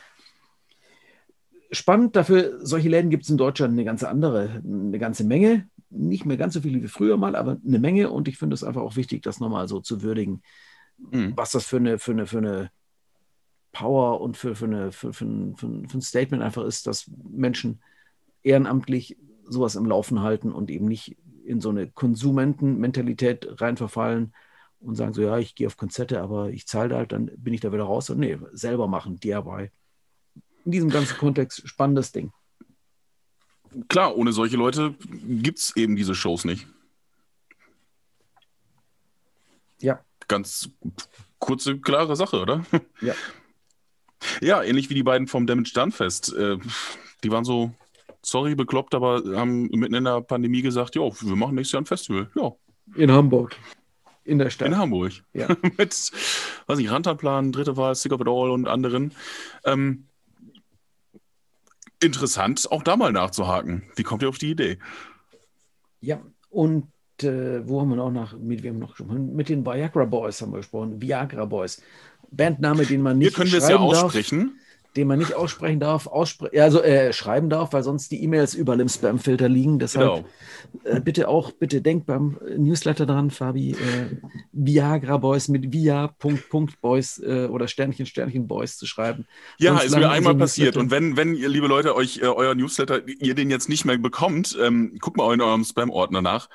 spannend. Dafür, solche Läden gibt es in Deutschland eine ganze andere, eine ganze Menge. Nicht mehr ganz so viele wie früher mal, aber eine Menge. Und ich finde es einfach auch wichtig, das nochmal so zu würdigen, mhm. was das für eine, für eine, für eine Power und für, für, eine, für, für, ein, für, ein Statement einfach ist, dass Menschen ehrenamtlich sowas im Laufen halten und eben nicht in so eine Konsumentenmentalität reinverfallen und sagen so, ja, ich gehe auf Konzerte, aber ich zahle halt, dann bin ich da wieder raus und nee, selber machen, DIY in diesem ganzen Kontext spannendes Ding. Klar, ohne solche Leute gibt es eben diese Shows nicht. Ja. Ganz kurze, klare Sache, oder? Ja. Ja, ähnlich wie die beiden vom Damage Done Fest. Äh, die waren so, sorry, bekloppt, aber haben mitten in der Pandemie gesagt, ja, wir machen nächstes Jahr ein Festival. Ja. In Hamburg. In der Stadt. In Hamburg. Ja. Mit, weiß nicht, Rantanplan, dritte Wahl, Sick of It All und anderen. Ähm, interessant, auch da mal nachzuhaken. Wie kommt ihr auf die Idee? Ja, und äh, wo haben wir noch nach, mit wem noch gesprochen? Mit den Viagra Boys haben wir gesprochen. Viagra Boys. Bandname, den man nicht Hier können wir es ja aussprechen. Den man nicht aussprechen darf, auspre also äh, schreiben darf, weil sonst die E-Mails überall im Spam-Filter liegen. Deshalb genau. äh, bitte auch, bitte denkt beim Newsletter dran, Fabi, äh, Viagra Boys mit via Punkt, Punkt Boys äh, oder Sternchen, Sternchen Boys zu schreiben. Ja, sonst ist mir einmal passiert. Und wenn, wenn ihr, liebe Leute, euch äh, euer Newsletter, ihr den jetzt nicht mehr bekommt, ähm, guckt mal in eurem Spam-Ordner nach.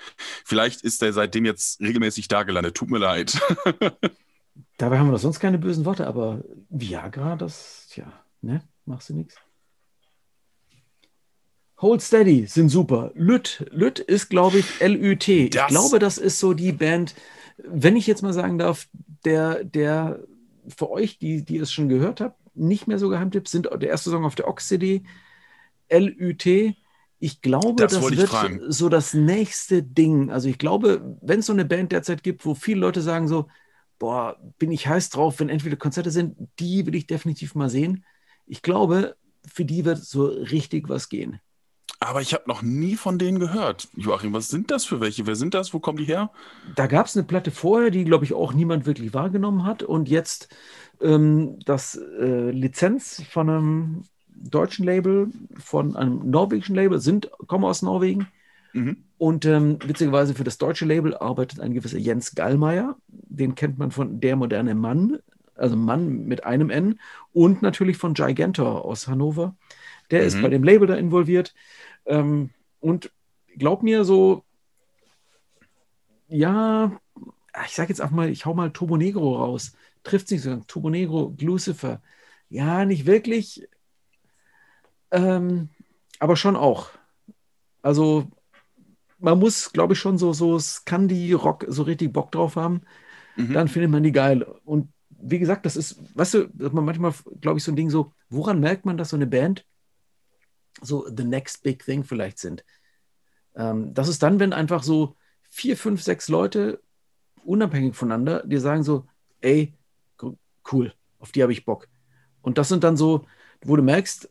Vielleicht ist der seitdem jetzt regelmäßig da gelandet. Tut mir leid. Dabei haben wir doch sonst keine bösen Worte, aber Viagra, das, tja. Ne? Machst du nichts? Hold Steady sind super. Lüt, Lüt ist, glaube ich, L-Ü-T. Ich glaube, das ist so die Band, wenn ich jetzt mal sagen darf, der, der für euch, die, die es schon gehört habt, nicht mehr so Geheimtipps sind der erste Song auf der Ox-CD, L-Ü-T. Ich glaube, das, das wird so das nächste Ding. Also ich glaube, wenn es so eine Band derzeit gibt, wo viele Leute sagen so, boah, bin ich heiß drauf, wenn entweder Konzerte sind, die will ich definitiv mal sehen ich glaube, für die wird so richtig was gehen. Aber ich habe noch nie von denen gehört. Joachim, was sind das für welche? Wer sind das? Wo kommen die her? Da gab es eine Platte vorher, die, glaube ich, auch niemand wirklich wahrgenommen hat. Und jetzt ähm, das äh, Lizenz von einem deutschen Label, von einem norwegischen Label, sind, kommen aus Norwegen. Mhm. Und ähm, witzigerweise für das deutsche Label arbeitet ein gewisser Jens Gallmeier. Den kennt man von Der moderne Mann, also Mann mit einem N. Und natürlich von Gigantor aus Hannover. Der ist Mhm. bei dem Label da involviert. Ähm, und glaub mir, so, ja, ich sag jetzt auch mal, ich hau mal Turbo Negro raus. Trifft sich so. Turbo Negro, Lucifer. Ja, nicht wirklich. Ähm, aber schon auch. Also, man muss, glaube ich, schon so, so Scandi-Rock so richtig Bock drauf haben. Mhm. Dann findet man die geil. Und wie gesagt, das ist, weißt du, man manchmal, glaube ich, so ein Ding so, woran merkt man, dass so eine Band so the next big thing vielleicht sind? Ähm, das ist dann, wenn einfach so vier, fünf, sechs Leute unabhängig voneinander dir sagen so, ey, cool, auf die habe ich Bock. Und das sind dann so, wo du merkst,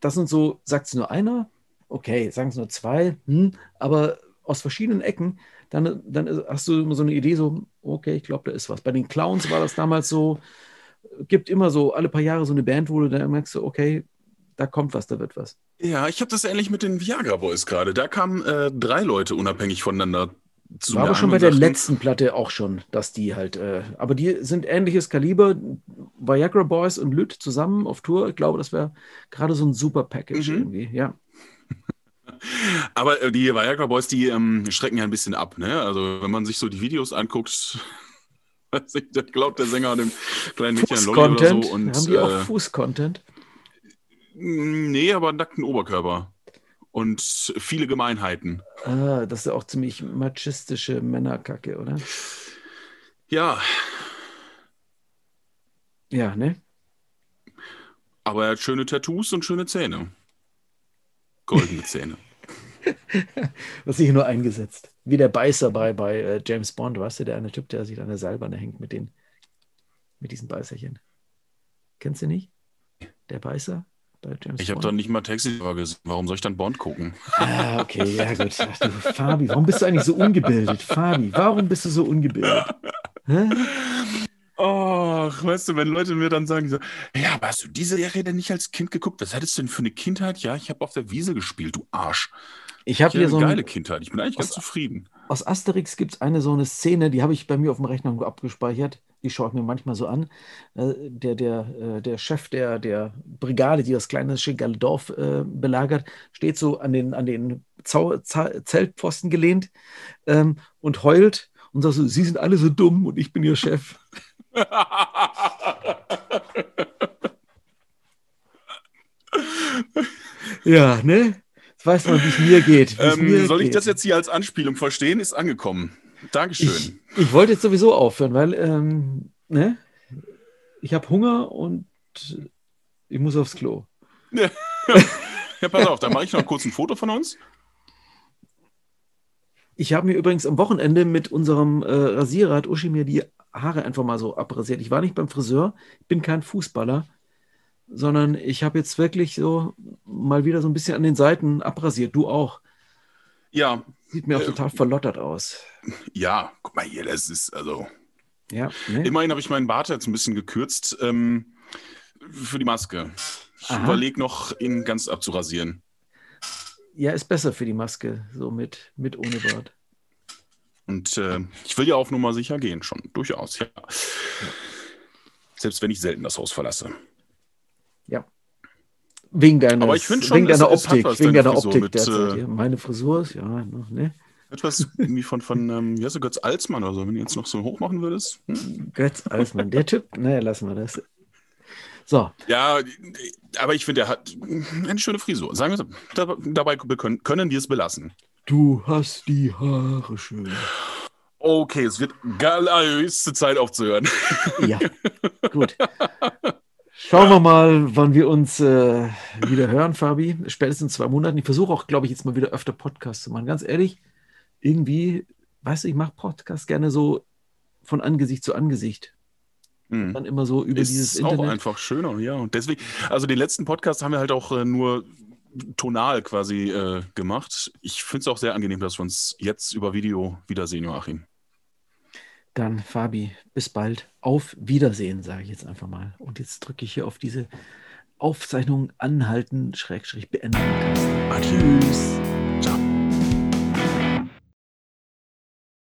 das sind so, sagt es nur einer, okay, sagen es nur zwei, hm, aber aus verschiedenen Ecken, dann, dann hast du immer so eine Idee, so, okay, ich glaube, da ist was. Bei den Clowns war das damals so, gibt immer so alle paar Jahre so eine Band, wo du dann merkst, so, okay, da kommt was, da wird was. Ja, ich habe das ähnlich mit den Viagra Boys gerade. Da kamen äh, drei Leute unabhängig voneinander zu War aber schon bei der letzten Platte auch schon, dass die halt, äh, aber die sind ähnliches Kaliber. Viagra Boys und Lüt zusammen auf Tour. Ich glaube, das wäre gerade so ein super Package Mhm. irgendwie. Ja. Aber äh, die Viagra Boys, die ähm, schrecken ja ein bisschen ab, ne? Also wenn man sich so die Videos anguckt, ich, da glaubt der Sänger dem kleinen Mädchen Lolli oder so und Haben die auch äh, Fuß-Content? nee, aber nackten Oberkörper und viele Gemeinheiten. Ah, das ist ja auch ziemlich machistische Männerkacke, oder? Ja, Ja, ne? aber er hat schöne Tattoos und schöne Zähne. Goldene Zähne. Was sich nur eingesetzt. Wie der Beißer bei, bei äh, James Bond, weißt du, der eine Typ, der sich an der Seilbahn hängt mit den, mit diesen Beißerchen. Kennst du nicht? Der Beißer bei James Ich habe doch nicht mal Taxi gesehen. Warum soll ich dann Bond gucken? Ah, okay, ja gut. Ach, du, Fabi, warum bist du eigentlich so ungebildet? Fabi, warum bist du so ungebildet? Hä? Ach, weißt du, wenn Leute mir dann sagen, so, ja, aber hast du diese Serie denn nicht als Kind geguckt? Was hattest du denn für eine Kindheit? Ja, ich habe auf der Wiese gespielt, du Arsch. Ich habe hier so eine ein, geile Kindheit. Ich bin eigentlich ganz aus- zufrieden. aus Asterix gibt es eine so eine Szene, die habe ich bei mir auf dem Rechner abgespeichert. Die schaue ich mir manchmal so an. Äh, Der, der, äh, der Chef der, der Brigade, die das kleine schicke Dorf äh, belagert, steht so an den, an den Zau Za Zeltpfosten gelehnt ähm, und heult und sagt so, Sie sind alle so dumm und ich bin Ihr Chef. Ja, ne? Jetzt weiß man, wie es mir geht. es mir ähm, soll ich geht. das jetzt hier als Anspielung verstehen? Ist angekommen. Dankeschön. Ich, ich wollte jetzt sowieso aufhören, weil ähm, ne? ich habe Hunger und ich muss aufs Klo. Ja, pass auf, dann mache ich noch kurz ein Foto von uns. Ich habe mir übrigens am Wochenende mit unserem äh, Rasierer, hat Uschi mir die Haare einfach mal so abrasiert. Ich war nicht beim Friseur, ich bin kein Fußballer, sondern ich habe jetzt wirklich so mal wieder so ein bisschen an den Seiten abrasiert. Du auch. Ja, Sieht mir auch Äh, total verlottert aus. ja, guck mal hier, das ist, also, Ja, ne? immerhin habe ich meinen Bart jetzt ein bisschen gekürzt ähm, für die Maske. Ich überlege noch, ihn ganz abzurasieren. ja, ist besser für die Maske, so mit, mit ohne Bart. Und äh, ich will ja auf Nummer sicher gehen, schon, durchaus, ja. Selbst wenn ich selten das Haus verlasse. Wegen deines, Aber ich schon, wegen deiner es- es Optik, was, wegen deine deiner Frisur Optik mit, derzeit. äh, ja. Meine Frisur ist, ja, noch, ne? Etwas irgendwie von, von ähm, wie heißt du, Götz Alsmann oder so, wenn du jetzt noch so hoch machen würdest. Hm? Götz Alsmann, der Typ, naja, lassen wir das. So, Ja, aber ich finde, er hat eine schöne Frisur. Sagen wir so, da, dabei können, können wir es belassen. du hast die Haare schön. Okay, es wird geil, höchste Zeit aufzuhören. Ja, gut. Schauen wir mal, wann wir uns äh, wieder hören, Fabi. Spätestens in zwei Monaten. Ich versuche auch, glaube ich, jetzt mal wieder öfter Podcasts zu machen. Ganz ehrlich, irgendwie, weißt du, ich mache Podcasts gerne so von Angesicht zu Angesicht. Hm. Dann immer so über Ist dieses auch Internet. einfach schöner, ja. Und deswegen, also den letzten Podcast haben wir halt auch äh, nur tonal quasi äh, gemacht. Ich finde es auch sehr angenehm, dass wir uns jetzt über Video wiedersehen, Joachim. Dann, Fabi, bis bald. Auf Wiedersehen, sage ich jetzt einfach mal. Und jetzt drücke ich hier auf diese Aufzeichnung anhalten, Schrägstrich beenden. Adieu.